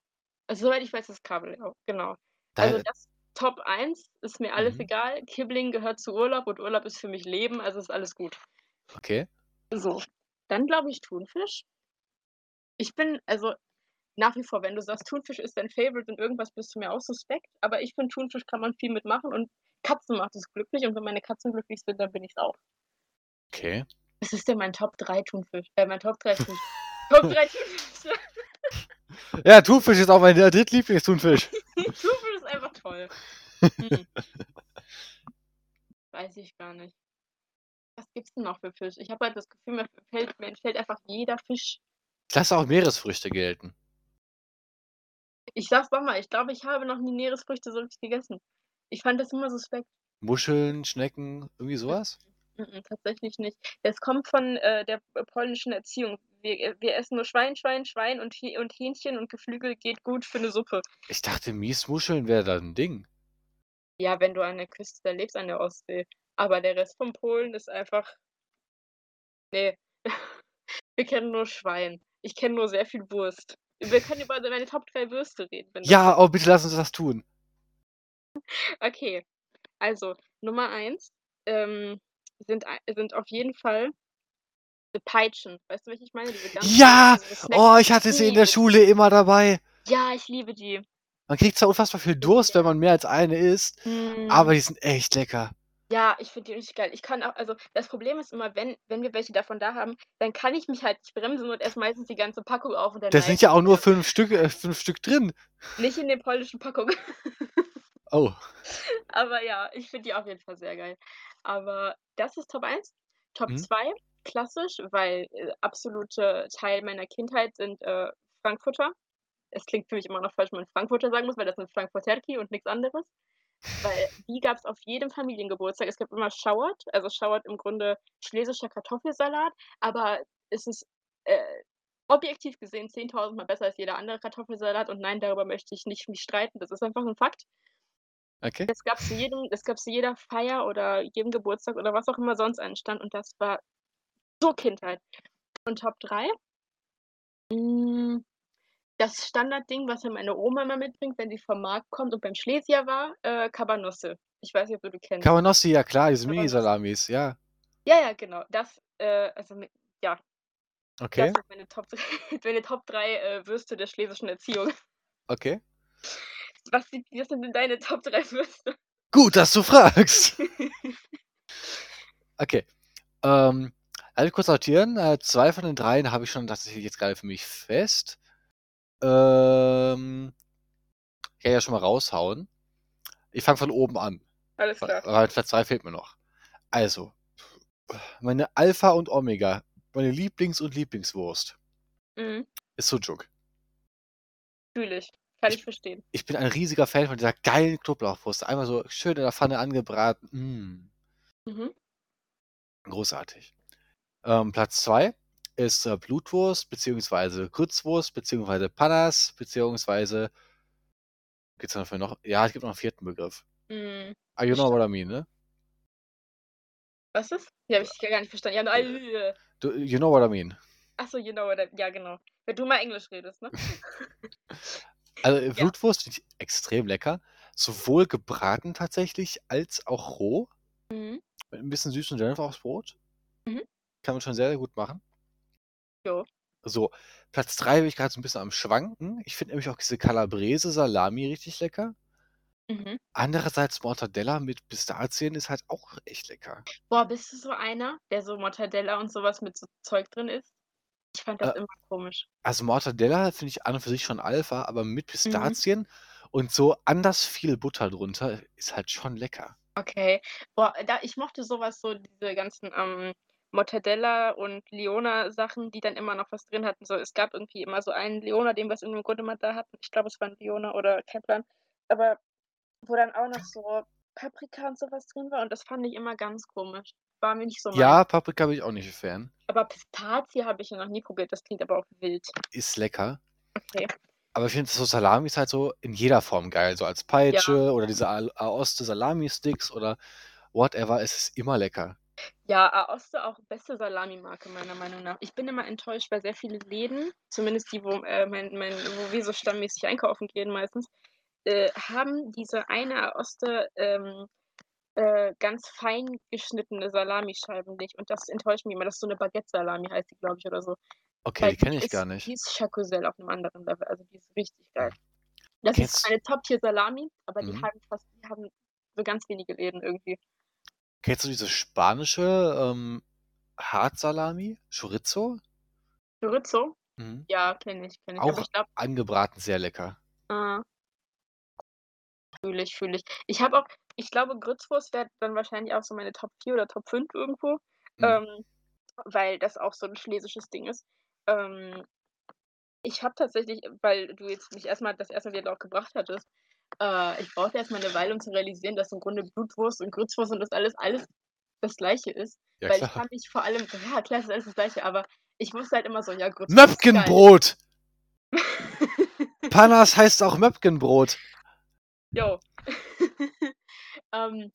Also, soweit ich weiß, ist Kabeljau, genau. Also, Da das Top 1 ist mir alles Mhm. egal. Kibbeling gehört zu Urlaub und Urlaub ist für mich Leben, also ist alles gut. Okay. So, dann glaube ich Thunfisch. Ich bin also, nach wie vor, wenn du sagst, Thunfisch ist dein Favorite und irgendwas, bist du mir auch suspekt, aber ich finde, Thunfisch kann man viel mit machen und Katzen macht es glücklich und wenn meine Katzen glücklich sind, dann bin ich's auch. Okay. Was ist denn mein Top 3 Thunfisch? Äh, mein Top 3 Fisch. Top 3 Thunfische. Ja, Thunfisch ist auch mein, Drittlieblings-Thunfisch. Thunfisch ist einfach toll. Hm. Weiß ich gar nicht. Was gibt's denn noch für Fisch? Ich habe halt das Gefühl, mir fällt mir entfällt einfach jeder Fisch. Ich lasse auch Meeresfrüchte gelten. Ich sage es noch mal, ich glaube, ich habe noch nie Meeresfrüchte so richtig gegessen. Ich fand das immer suspekt. Muscheln, Schnecken, irgendwie so was? Mm-mm, tatsächlich nicht. Das kommt von, äh, der, polnischen Erziehung. Wir wir essen nur Schwein, Schwein, Schwein und und Hähnchen und Geflügel geht gut für 'ne Suppe. Ich dachte, Miesmuscheln wäre da 'n Ding. Ja, wenn du an der Küste lebst an der Ostsee. Aber der Rest von Polen ist einfach ne. Wir kennen nur Schwein. Ich kenne nur sehr viel Wurst. Wir können über meine Top 3 Würste reden, Ja, oh, bitte lass uns das tun. Okay. Also, Nummer 1, ähm, sind sind auf jeden Fall Peitschen. Weißt du, welche ich meine? Ja! Oh, ich hatte sie in der liebe Schule immer dabei. Ja, ich liebe die. Man kriegt zwar unfassbar viel Durst, wenn man mehr als eine isst, aber Mm. die sind echt lecker. Ja, ich finde die richtig geil. Ich kann auch also, das Problem ist immer, wenn wenn wir welche davon da haben, dann kann ich mich halt nicht bremsen und esse meistens die ganze Packung auf und dann Da sind ja auch nur 5 Stück äh, 5 Stück drin. Nicht in den polnischen Packungen. Oh. Aber ja, ich finde die auf jeden Fall sehr geil. Aber das ist Top 1. Top Mhm. 2, klassisch, weil, äh, absolute Teil meiner Kindheit sind, äh, Frankfurter. Es klingt für mich immer noch falsch, wenn man Frankfurter sagen muss, weil das sind Frankfurterki und nix anderes. Weil die gab's auf jedem Familiengeburtstag. Es gab immer Schauert, also Schauert im Grunde schlesischer Kartoffelsalat, aber es ist, äh, objektiv gesehen 10.000 Mal besser als jeder andere Kartoffelsalat und nein, darüber möchte ich nicht mich streiten. Das ist einfach 'n Fakt. Okay. Zu jedem das gab's zu jeder Feier oder jedem Geburtstag oder was auch immer sonst anstand und das war so Kindheit. Und Top 3? Hm, das Standardding, was mir meine Oma immer mitbringt, wenn sie vom Markt kommt und beim Schlesier war, äh, Cabanossi. Ich weiß nicht, ob du die kennst. Cabanossi, ja klar, diese. Mini-Salamis, ja. Ja, ja, genau. Das, äh, also ja. Das Okay. sind meine Top 3 meine Top 3, äh, Würste der schlesischen Erziehung. Okay. Was sind was sind denn deine Top 3 Würste? Gut, dass du fragst. Okay. Ähm, also kurz sortieren. Äh, 2 von den 3 habe ich schon tatsächlich jetzt grade für mich fest. Ähm, kann ich ja schon mal raushauen. Ich fange von oben an. Alles klar. weil Platz 2 fehlt mir noch. Also, meine Alpha und Omega, meine Lieblings und Lieblingswurst Mhm. ist Sucuk. Fühle ich. Kann ich Ich verstehen. ich bin ein riesiger Fan von dieser geilen Knoblauchwurst. Einmal so schön in der Pfanne angebraten. Mm. Mhm. Großartig. Ähm, Platz 2 ist, äh, Blutwurst beziehungsweise Grützwurst beziehungsweise Panas beziehungsweise gibt's dafür noch ja, es gibt noch 'n 4. Begriff. Mhm. Ah, you know what I mean, ne? Was ist? Die habe ich gar nicht verstanden. Ja, Äh, du you know what I mean. Ach so, you know what I ja, genau. Wenn du mal Englisch redest, ne? Also, äh, Ja. Blutwurst finde ich extrem lecker, sowohl gebraten tatsächlich als auch roh. Mhm. Mit 'n bisschen süßem Senf aufs Brot. Mhm. Kann man schon sehr, sehr gut machen. Jo. So, Platz 3 bin ich grad so 'n bisschen am Schwanken. Ich finde nämlich auch diese Calabrese Salami richtig lecker. Mhm. Andererseits Mortadella mit Pistazien ist halt auch echt lecker. Boah, bist du so einer, der so Mortadella und so was mit so Zeug drin isst? Ich fand das Äh immer komisch. Also, Mortadella finde ich an und für sich schon Alpha, aber mit Mhm. Pistazien und so anders viel Butter drunter ist halt schon lecker. Okay. Boah, da ich mochte so was so diese ganzen, ähm, Mortadella und Leona-Sachen, die dann immer noch was drin hatten. So, es gab irgendwie immer so einen Leona, den wir aus irgendeinem Grund immer da hatten. Ich glaube, es war 'n Leona oder Kaplan. Aber wo dann auch noch so Paprika und so was drin war und das fand ich immer ganz komisch. War mir nicht so. Ja, Paprika bin ich auch nicht Fan. Aber Pistazie habe ich ja noch nie probiert, das klingt aber auch wild. Ist lecker. Okay. Aber ich finde, so Salami ist halt so in jeder Form geil. So als Peitsche oder diese Aoste Salami-Sticks oder whatever. Es ist immer lecker. Ja, Aoste auch beste Salami-Marke meiner Meinung nach. Ich bin immer enttäuscht, weil sehr viele Läden, zumindest die, wo, äh, mein, mein, wo wir so stammmäßig einkaufen gehen meistens, äh, haben diese eine Aoste ähm, äh, ganz fein geschnittene Salamischeiben nicht. Und das enttäuscht mich immer. Das ist so eine Baguette-Salami, heißt die, glaube ich, oder so. Okay, Weil die kenne ich ist, gar nicht. Die ist Chacosel auf einem anderen Level. Also die ist richtig geil. Das Kennst- ist eine Top-Tier-Salami, aber die Mhm. haben fast, die haben so ganz wenige Läden irgendwie. Kennst du diese spanische ähm, Hartsalami? Chorizo? Chorizo? Mhm. Ja, kenne ich, kenne ich. Auch ich glaube, angebraten, sehr lecker. äh, fühle ich, fühle ich. Ich habe auch, ich glaube, Grützwurst wäre dann wahrscheinlich auch so meine Top 4 oder Top 5 irgendwo. Mhm. Ähm, weil das auch so ein schlesisches Ding ist. Ähm, ich habe tatsächlich, weil du jetzt mich erstmal das erste wieder auch gebracht hattest, äh, ich brauchte erstmal eine Weile, um zu realisieren, dass im Grunde Blutwurst und Grützwurst und das alles, alles das Gleiche ist. Ja, weil ich klar. kann mich vor allem, ja klar, es ist alles das Gleiche, aber ich wusste halt immer so, ja, Grützwurst. Möpkenbrot! Panas heißt auch Möpkenbrot. Jo. ähm,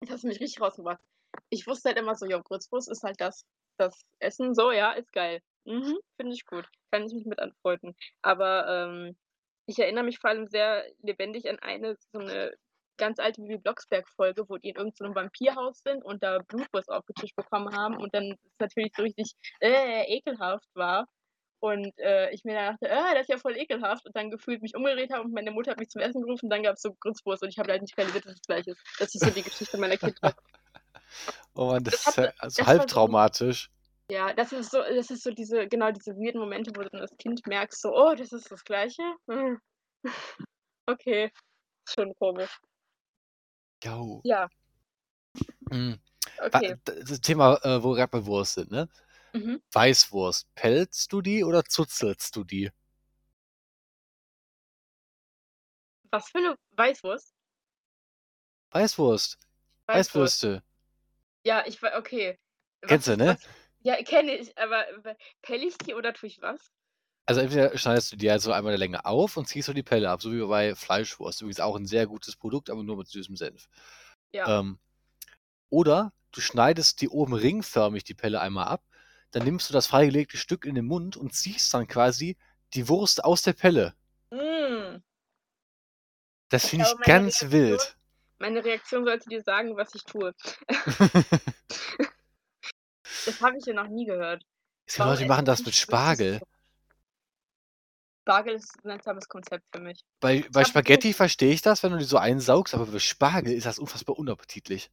das hast du mich richtig rausgebracht. Ich wusste halt immer so, jo, Grützwurst ist halt das, das Essen, so, ja, ist geil. Mhm, finde ich gut. Kann ich mich mit anfreunden. Aber ähm, ich erinnere mich vor allem sehr lebendig an eine, so eine ganz alte Bibi Blocksberg-Folge, wo die in irgendeinem Vampirhaus sind und da Blutwurst aufgetischt bekommen haben und dann es natürlich so richtig äh, ekelhaft war. Und äh, ich mir dann dachte, äh, das ist ja voll ekelhaft. Und dann gefühlt mich umgedreht habe und meine Mutter hat mich zum Essen gerufen. Und dann gab es so Grützwurst und ich habe halt nicht realisiert, dass es gleich ist. Das ist so die Geschichte meiner Kindheit. Oh Mann, das, Das ist ja also halb so- traumatisch. Ja, das ist so, das ist so diese, genau diese weirden Momente, wo du dann als Kind merkst, so, oh, das ist das Gleiche. Hm. Okay. Schon komisch. Jo. Ja, Mhm. Okay. Das Thema, äh, wo wir gerade bei Wurst sind, ne? Mhm. Weißwurst. Pelzt du die oder zuzelst du die? Was für eine Weißwurst? Weißwurst. Weißwurst. Weißwürste. Ja, ich war, okay. Kennst du, ne? Was, ja, kenne ich, aber w- pell ich die oder tue ich was? Also entweder schneidest du die halt so einmal der Länge auf und ziehst du die Pelle ab, so wie bei Fleischwurst. Übrigens auch ein sehr gutes Produkt, aber nur mit süßem Senf. Ja. Ähm, oder du schneidest die oben ringförmig die Pelle einmal ab, dann nimmst du das freigelegte Stück in den Mund und ziehst dann quasi die Wurst aus der Pelle. Mm. Das Ich finde ich meine ganz Reaktion- wild. Meine Reaktion sollte dir sagen, was ich tue. Das habe ich ja noch nie gehört. Es gibt Leute, die machen das mit Spargel. Spargel ist ein seltsames Konzept für mich. Bei, bei Spaghetti verstehe ich das, wenn du die so einsaugst, aber bei Spargel ist das unfassbar unappetitlich.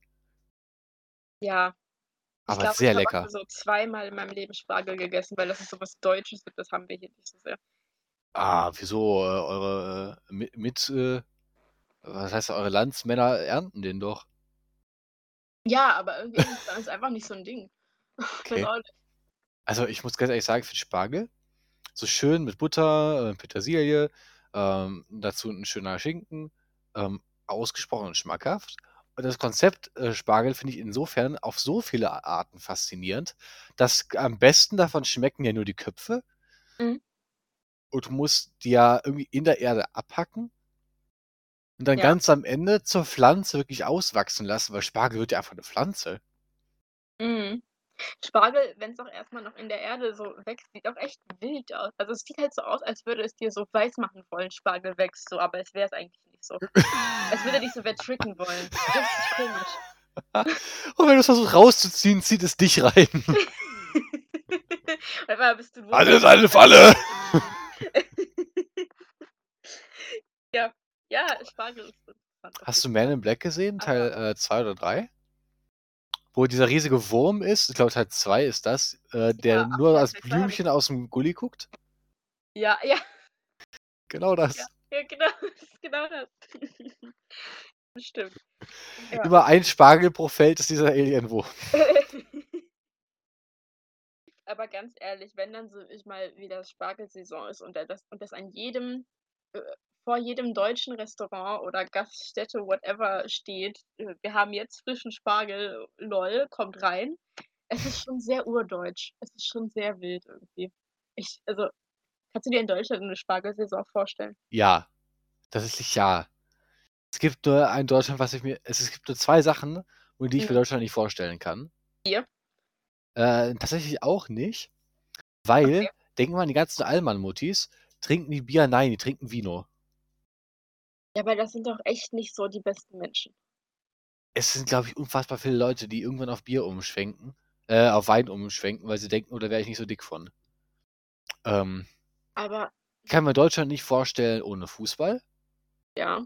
Ja. Ich Aber glaube, sehr ich habe lecker. auch so zweimal in meinem Leben Spargel gegessen, weil das ist so was Deutsches das haben wir hier nicht so sehr. Ah, wieso? Äh, eure äh, mit, mit äh, was heißt das, eure Landsmänner ernten den doch. Ja, aber irgendwie ist uns einfach nicht so ein Ding. Okay. Also ich muss ganz ehrlich sagen, für Spargel, so schön mit Butter, äh, Petersilie, ähm, dazu ein schöner Schinken, ähm, ausgesprochen schmackhaft. Und das Konzept äh, Spargel finde ich insofern auf so viele Arten faszinierend, dass am besten davon schmecken ja nur die Köpfe. Mhm. Und du musst die ja irgendwie in der Erde abhacken und dann Ja. ganz am Ende zur Pflanze wirklich auswachsen lassen, weil Spargel wird ja einfach eine Pflanze. Mhm. Spargel, wenn es auch erstmal noch in der Erde so wächst, sieht auch echt wild aus. Also es sieht halt so aus, als würde es dir so weiß machen wollen, Spargel wächst so, aber es wäre es eigentlich nicht so. als würde dich so wer tricken wollen. Richtig komisch. Und wenn du es versuchst rauszuziehen, zieht es dich rein. Alles eine Falle! ja, ja, Spargel ist interessant. Hast du Man in Black gesehen, Teil 2 oder 3? Wo dieser riesige Wurm ist, ich glaube Teil 2 ist das, äh, der Ja, nur als Blümchen aus dem Gully guckt. Ja, ja, Genau das. Ja. ja, genau, genau das. stimmt. Ja. Über ein Spargel pro Feld ist dieser Alienwurm. Aber ganz ehrlich, wenn dann so ich mal wieder Spargelsaison ist und da das und das an jedem äh, vor jedem deutschen Restaurant oder Gaststätte, whatever, steht: „Äh, wir haben jetzt frischen Spargel, lol, kommt rein.“ Es ist schon sehr urdeutsch. Es ist schon sehr wild irgendwie. Ich also, kannst du dir in Deutschland 'ne Spargelsaison vorstellen? Ja, tatsächlich ja. Es gibt nur ein Deutschland, was ich mir es gibt nur 2 Sachen, die ich mir Mhm. Deutschland nicht vorstellen kann. Bier? Äh, tatsächlich auch nicht, weil Okay. denk mal an die ganzen Allmann-Muttis. Trinken die Bier? Nein, die trinken Vino. Ja, aber das sind doch echt nicht so die besten Menschen. Es sind, glaube ich, unfassbar viele Leute, die irgendwann auf Bier umschwenken äh, auf Wein umschwenken, weil sie denken: „Oh, da wäre ich nicht so dick von.“ Ähm Aber ich kann mir Deutschland nicht vorstellen ohne Fußball. Ja.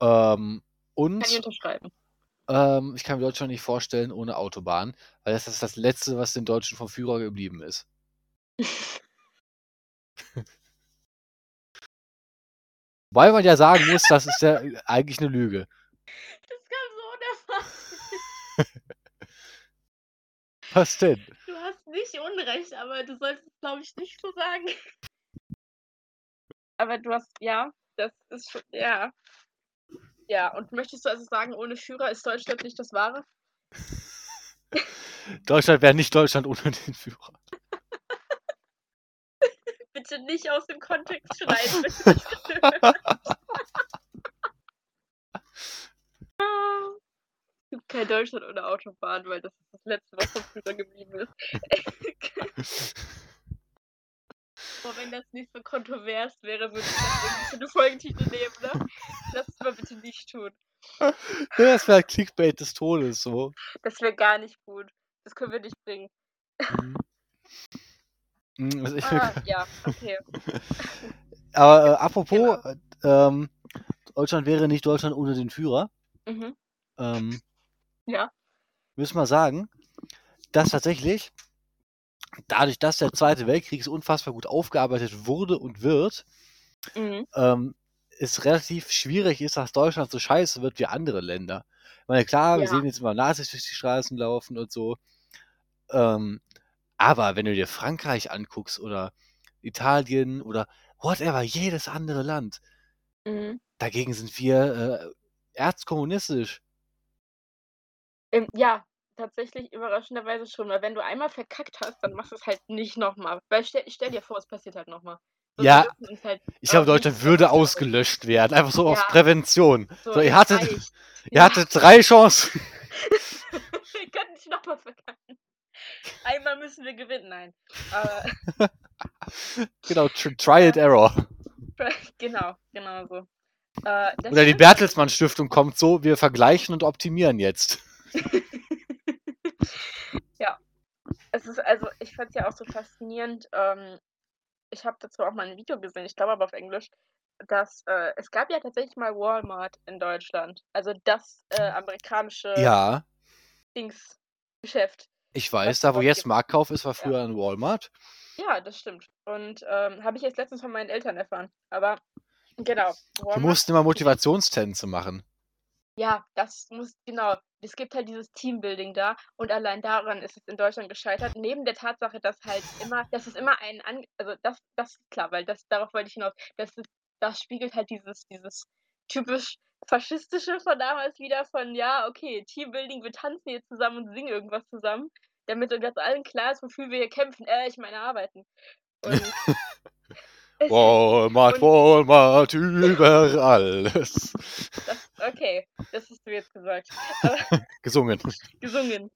Ähm, Kann ich und unterschreiben. ähm, ich kann mir Deutschland nicht vorstellen ohne Autobahn, weil das ist das Letzte, was den Deutschen vom Führer geblieben ist. Wobei man ja sagen muss, das ist ja eigentlich 'ne Lüge. Das kam so unerwartet. Was denn? Du hast nicht Unrecht, aber du solltest es, glaube ich, nicht so sagen. Aber du hast ja, das ist schon ja. Ja, und möchtest du also sagen, ohne Führer ist Deutschland nicht das Wahre? Deutschland wäre nicht Deutschland ohne den Führer. Bitte nicht aus dem Kontext schneiden, gibt kein Deutschland ohne Autobahn, weil das ist das Letzte, was vom Führer geblieben ist. Boah, wenn das nicht so kontrovers wäre, würde ich das irgendwie für 'ne Folgentitel nehmen, ne? Lass es mal bitte nicht tun. Ja, das wäre Clickbait des Todes so. Das wäre gar nicht gut. Das können wir nicht bringen. Mhm. Hm, also ich Ah, ja, okay. Aber, äh, apropos, Genau. äh, ähm, Deutschland wäre nicht Deutschland ohne den Führer. Mhm. Ähm Ja. müssen wir sagen, dass tatsächlich dadurch, dass der Zweite Weltkrieg so unfassbar gut aufgearbeitet wurde und wird, Mhm. ähm, es relativ schwierig ist, dass Deutschland so scheiße wird wie andere Länder. Ich meine, klar, wir Ja. sehen jetzt immer Nazis durch die Straßen laufen und so. Ähm, aber wenn du dir Frankreich anguckst oder Italien oder whatever, jedes andere Land Mhm. dagegen sind wir, äh, erzkommunistisch. Ähm, ja, tatsächlich überraschenderweise schon, weil wenn du einmal verkackt hast, dann machst du's halt nicht noch mal. Weil stell stell dir vor, es passiert halt noch mal. So, wir Ja, dürfen uns halt ich glaube, nicht Deutschland würde ausgelöscht werden, einfach so aus Ja. Prävention. So, So, ihr es hattet reicht. ihr Ja. hattet 3 Chancen. Wir können nicht noch mal verkacken. Einmal müssen wir gewinnen, nein. Aber Genau, tr try and error. genau, genau so. Äh, Oder die. Bertelsmann Stiftung kommt so: „Wir vergleichen und optimieren jetzt.“ Ja. Es ist also, ich fand's ja auch so faszinierend, ähm, ich habe dazu auch mal 'n Video gesehen, ich glaube aber auf Englisch, dass, äh es gab ja tatsächlich mal Walmart in Deutschland, also das, äh, amerikanische Ja. Dings Geschäft, Ich weiß, es da wo jetzt. Marktkauf ist, war Ja. früher 'n Walmart. Ja, das stimmt. Und, ähm, habe ich jetzt letztens von meinen Eltern erfahren. Aber genau, Die Walmart mussten immer Motivationstänze machen. Ja, das muss genau. Es gibt halt dieses Teambuilding da und allein daran ist es in Deutschland gescheitert. Neben der Tatsache, dass halt immer dass es immer einen an also das das ist klar, weil das darauf wollte ich hinaus. Das ist das spiegelt halt dieses dieses typisch Faschistische von damals wider von: „Ja, okay, Teambuilding, wir tanzen hier zusammen und singen irgendwas zusammen, damit uns jetzt allen klar ist, wofür wir hier kämpfen.“ Äh, ich meine arbeiten. Und Walmart, Walmart, über alles. Das okay, das hast du jetzt gesagt. Aber Gesungen. gesungen.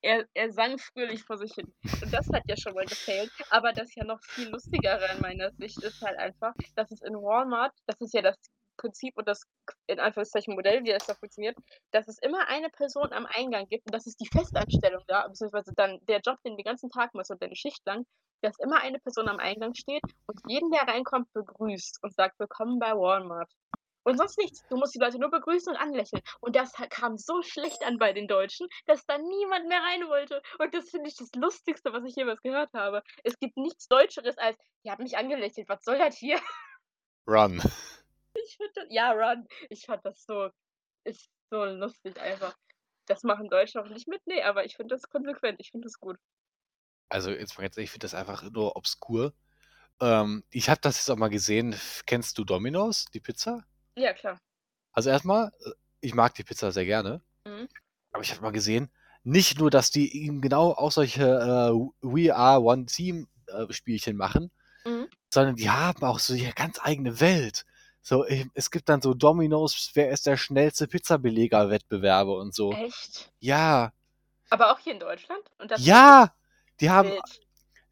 Er er sang fröhlich vor sich hin. Und das hat ja schon mal gefailt. Aber das ja noch viel Lustigere in meiner Sicht ist halt einfach, dass es in Walmart das ist ja das Prinzip und das in Anführungszeichen Modell, wie das da funktioniert, dass es immer eine Person am Eingang gibt und das ist die Festanstellung da, beziehungsweise dann der Job, den du den ganzen Tag machst und deine Schicht lang, dass immer eine Person am Eingang steht und jeden, der reinkommt, begrüßt und sagt: „Willkommen bei Walmart.“ Und sonst nichts. Du musst die Leute nur begrüßen und anlächeln. Und das kam so schlecht an bei den Deutschen, dass da niemand mehr rein wollte. Und das finde ich das Lustigste, was ich jemals gehört habe. Es gibt nichts Deutscheres als: „Ihr habt mich angelächelt, was soll das hier?“ Run. Ich finde das ja, run. Ich fand das so ist so lustig einfach. Das machen Deutsche auch nicht mit, ne, aber ich finde das konsequent. Ich finde das gut. Also, jetzt mal ganz ehrlich, ich finde das einfach nur obskur. Ähm, ich habe das jetzt auch mal gesehen. Kennst du Domino's, die Pizza? Ja, klar. Also erstmal, äh, ich mag die Pizza sehr gerne. Mhm. Aber ich habe mal gesehen, nicht nur, dass die ihm genau auch solche äh, We Are One Team äh, Spielchen machen, Mhm. sondern die haben auch so ihre ganz eigene Welt. So, es gibt dann so Domino's, wer ist der schnellste Pizzabeleger-Wettbewerbe und so. Echt? Ja, Aber auch hier in Deutschland? Und das ja, die haben, Wild.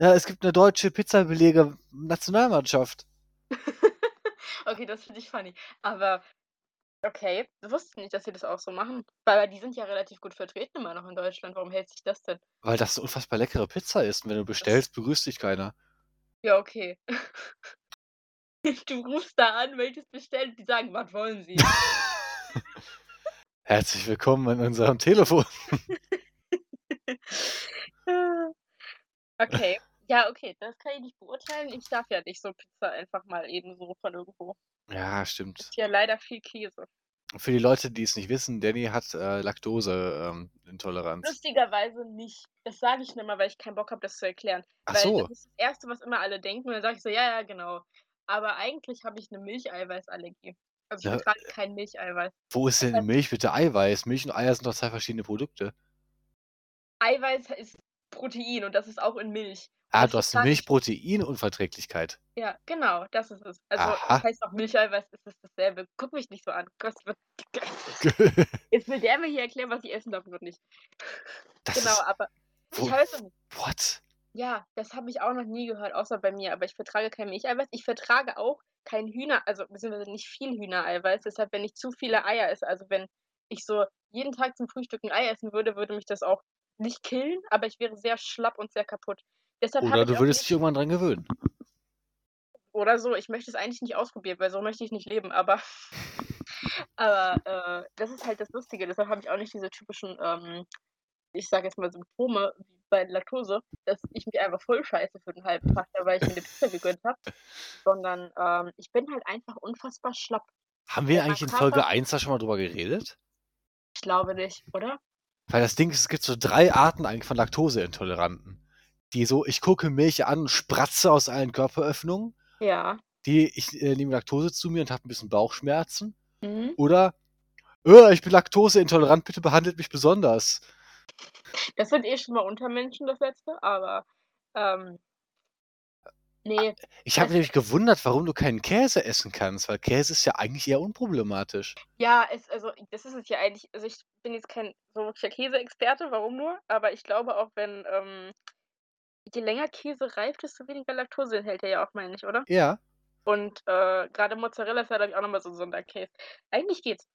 ja, es gibt eine deutsche Pizzabeleger-Nationalmannschaft. okay, das finde ich funny. Aber okay, ich wusste nicht, dass sie das auch so machen. Weil die sind ja relativ gut vertreten immer noch in Deutschland. Warum hält sich das denn? Weil das so unfassbar leckere Pizza ist. Und wenn du bestellst, begrüßt dich keiner. Ja, okay. Du rufst da an, möchtest bestellen, die sagen, was wollen Sie? Herzlich willkommen an unserem Telefon. okay. Ja, okay, das kann ich nicht beurteilen. Ich darf ja nicht so Pizza einfach mal eben so von irgendwo. Ja, stimmt. Ist ja leider viel Käse. Für die Leute, die es nicht wissen, Danny hat äh, Laktoseintoleranz. Lustigerweise nicht. Das sage ich nur mal, weil ich keinen Bock habe, das zu erklären. Ach weil so. das ist das Erste, was immer alle denken. Und dann sage ich so, ja, ja, genau. Aber eigentlich habe ich eine Milcheiweißallergie. Also ich Ja. vertrage kein Milcheiweiß. Wo ist denn die Milch bitte Eiweiß? Milch und Eier sind doch zwei verschiedene Produkte. Eiweiß ist Protein und das ist auch in Milch. Ah, das du hast vertrage ich- Milchproteinunverträglichkeit. Ja, genau, das ist es. Also Aha. das heißt auch Milcheiweiß ist es dasselbe. Guck mich nicht so an. Gott, was- Jetzt will der mir hier erklären, was ich essen darf und nicht. das genau, ist. aber Wo, ich weiß nicht. what? Ja, das habe ich auch noch nie gehört, außer bei mir. Aber ich vertrage kein Milcheiweiß. Ich vertrage auch kein Hühner, also beziehungsweise nicht viel Hühnereiweiß. Deshalb, wenn ich zu viele Eier esse, also wenn ich so jeden Tag zum Frühstück ein Ei essen würde, würde mich das auch nicht killen, aber ich wäre sehr schlapp und sehr kapput. Deshalb habe Oder du würdest dich irgendwann dran gewöhnen. oder so, ich möchte es eigentlich nicht ausprobieren, weil so möchte ich nicht leben, aber aber äh, das ist halt das Lustige. Deshalb habe ich auch nicht diese typischen, ähm, ich sage jetzt mal Symptome wie bei Laktose, dass ich mich einfach voll scheiße für den halben Tag, weil ich mir eine Pizza gegönnt habe, sondern ähm, ich bin halt einfach unfassbar schlapp. Haben wir eigentlich in Folge 1 da schon mal drüber geredet? Ich glaube nicht, oder? Weil das Ding ist, es gibt so drei Arten eigentlich von Laktoseintoleranten. Die so, ich gucke Milch an und spratze aus allen Körperöffnungen. Ja. Die, ich äh, nehme Laktose zu mir und habe ein bisschen Bauchschmerzen. Mhm. Oder, ich bin laktoseintolerant, bitte behandelt mich besonders. Das sind eh schon mal Untermenschen, das letzte, aber ähm, nee, Ich habe nämlich gewundert, warum du keinen Käse essen kannst, weil Käse ist ja eigentlich eher unproblematisch. Ja, es, also das ist es ja eigentlich. Also ich bin jetzt kein so wirklicher Käseexperte, warum nur? Aber ich glaube auch, wenn ähm, je länger Käse reift, desto weniger Laktose enthält er ja auch, meine ich, oder? Ja. Und äh, gerade Mozzarella ist ja, glaube ich, auch nochmal so ein Sondercase. Eigentlich geht's.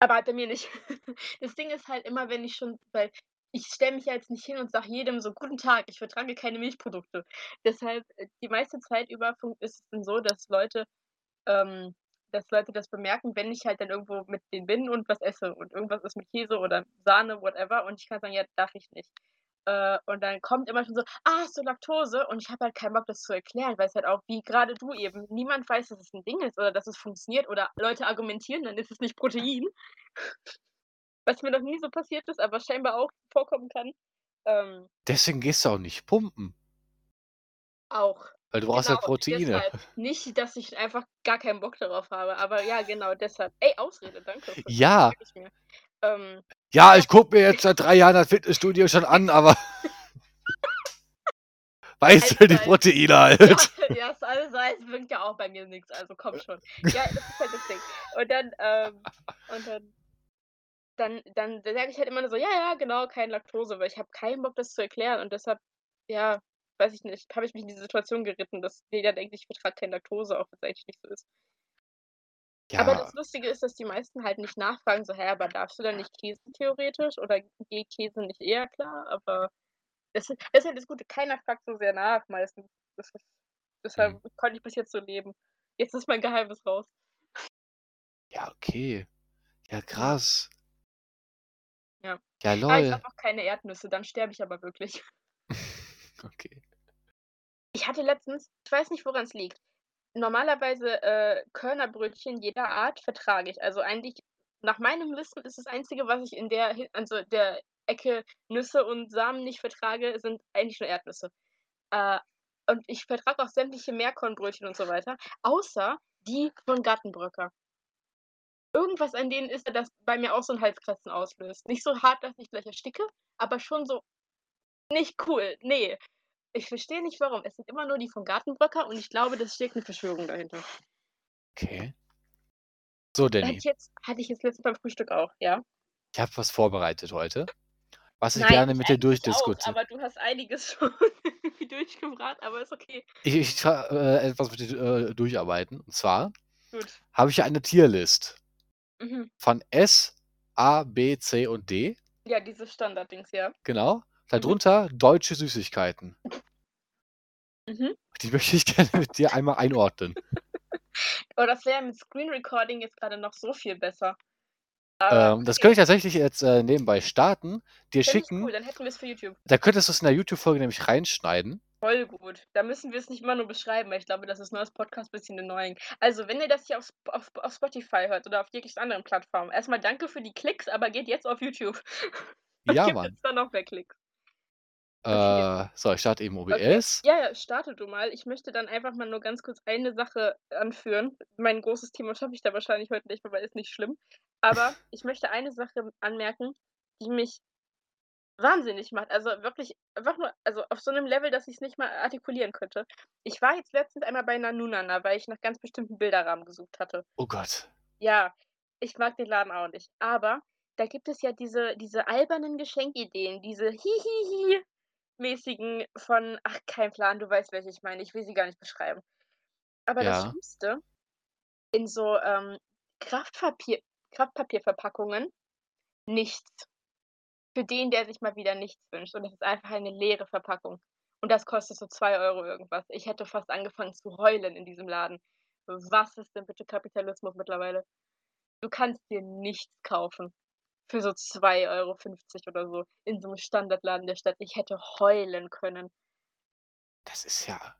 Aber bei mir nicht. Das Ding ist halt immer, wenn ich schon, weil ich stelle mich ja jetzt nicht hin und sage jedem so, guten Tag, ich vertrage keine Milchprodukte. Deshalb, äh, die meiste Zeit über ist es dann so, dass Leute, ähm, dass Leute das bemerken, wenn ich halt dann irgendwo mit denen bin und was esse und irgendwas ist mit Käse oder Sahne, whatever, und ich kann sagen, ja, darf ich nicht. Äh, und dann kommt immer schon so, ah, hast du Laktose? Und ich habe halt keinen Bock, das zu erklären, weil es halt auch, wie gerade du eben, niemand weiß, dass es ein Ding ist oder dass es funktioniert oder Leute argumentieren, dann ist es nicht Protein. Was mir noch nie so passiert ist, aber scheinbar auch vorkommen kann. Ähm, Deswegen gehst du auch nicht pumpen, auch. weil du brauchst Genau, ja Proteine. Deshalb. Nicht, dass ich einfach gar keinen Bock darauf habe, aber ja, genau, deshalb. Ey, Ausrede, danke. Ja. Ähm, Ja, ich gucke mir jetzt seit drei Jahren das Fitnessstudio schon an, aber weißt du, die. Proteine halt. ja, ja, es alles weiß, bringt ja auch bei mir nichts, also komm schon. Ja, das ist halt das Ding. Und dann, ähm, und dann, dann, dann, dann sage ich halt immer nur so, ja, ja, genau, kein Laktose, weil ich habe keinen Bock, das zu erklären und deshalb, ja, weiß ich nicht, habe ich mich in diese Situation geritten, dass jeder denkt, ich vertrage kein Laktose, auch wenn es eigentlich nicht so ist. Aber Ja, das Lustige ist, dass die meisten halt nicht nachfragen, so, hä, aber darfst du dann nicht Käse theoretisch oder geht Käse nicht eher klar? Aber das ist, das ist halt das Gute, keiner fragt so sehr nach meistens. Ist, deshalb Mhm. konnte ich bis jetzt so leben. Jetzt ist mein Geheimnis raus. ja, okay. Ja, krass. Ja. Ja, Ah, ich lol. habe auch keine Erdnüsse, dann sterbe ich aber wirklich. Okay. Ich hatte letztens, ich weiß nicht, woran es liegt. Normalerweise äh, Körnerbrötchen jeder Art vertrage ich. Also eigentlich, nach meinem Wissen ist das Einzige, was ich in der, also der Ecke Nüsse und Samen nicht vertrage, sind eigentlich nur Erdnüsse. Äh, und ich vertrage auch sämtliche Meerkornbrötchen und so weiter, außer die von Gattenbröcker. Irgendwas an denen ist, das bei mir auch so 'n Halskratzen auslöst. Nicht so hart, dass ich gleich ersticke, aber schon so nicht cool, ne. Ich verstehe nicht warum. Es sind immer nur die von Gattenbröcker und ich glaube, da steckt 'ne Verschwörung dahinter. Okay. So, Hatte Danny. ich jetzt hatte ich jetzt letztens beim Frühstück auch, ja? Ich habe was vorbereitet heute, was ich Nein, gerne mit dir eigentlich auch, durchdiskuti aber du hast einiges schon durchgebracht, aber ist okay. Ich ich äh, etwas mit dir, äh, durcharbeiten. Und zwar habe ich eine Tierlist Mhm. von S, A, B, C und D. Ja, dieses Standarddings, ja. Genau. Mhm. Darunter deutsche Süßigkeiten. Mhm. Die möchte ich gerne mit dir einmal einordnen. Oh, das wäre mit Screen Recording jetzt grade noch so viel besser. Aber Ähm, das okay. könnte ich tatsächlich jetzt, äh, nebenbei starten, dir Fände ich schicken. cool, dann hätten wir's für YouTube. Da könntest du's in der YouTube-Folge nämlich reinschneiden. Voll gut. Da müssen wir's nicht immer nur beschreiben, weil ich glaube, das ist nur als Podcast bisschen annoying. Also, wenn ihr das hier auf auf auf Spotify hört oder auf jeglichen anderen Plattformen, erst mal danke für die Klicks, aber geht jetzt auf YouTube. Ja, Gibt Mann. jetzt da noch mehr Klicks. Äh, so, ich starte eben Okay. OBS. Ja, ja, starte du mal. Ich möchte dann einfach mal nur ganz kurz eine Sache anführen. Mein großes Thema schaffe ich da wahrscheinlich heute nicht, aber ist nicht schlimm. Aber ich möchte eine Sache anmerken, die mich wahnsinnig macht. Also, wirklich einfach nur also, auf so 'nem Level, dass ich's nicht mal artikulieren könnte. Ich war jetzt letztens einmal bei Nanunana, weil ich nach ganz bestimmten Bilderrahmen gesucht hatte. Oh Gott. Ja, ich mag den Laden auch nicht. Aber da gibt es ja diese diese albernen Geschenkideen, diese Hi-Hi-Hi-mäßigen von ach, kein Plan, du weißt, welche ich meine. Ich will sie gar nicht beschreiben. Aber das Ja. Schlimmste in so, ähm, Kraftpapier Kraftpapierverpackungen nichts. Für den, der sich mal wieder nichts wünscht und es ist einfach eine leere Verpackung. Und das kostet so 2 € irgendwas. Ich hätte fast angefangen zu heulen in diesem Laden. Was ist denn bitte Kapitalismus mittlerweile? Du kannst dir nichts kaufen für so 2,50 € oder so in so 'nem Standardladen der Stadt. Ich hätte heulen können. Das ist ja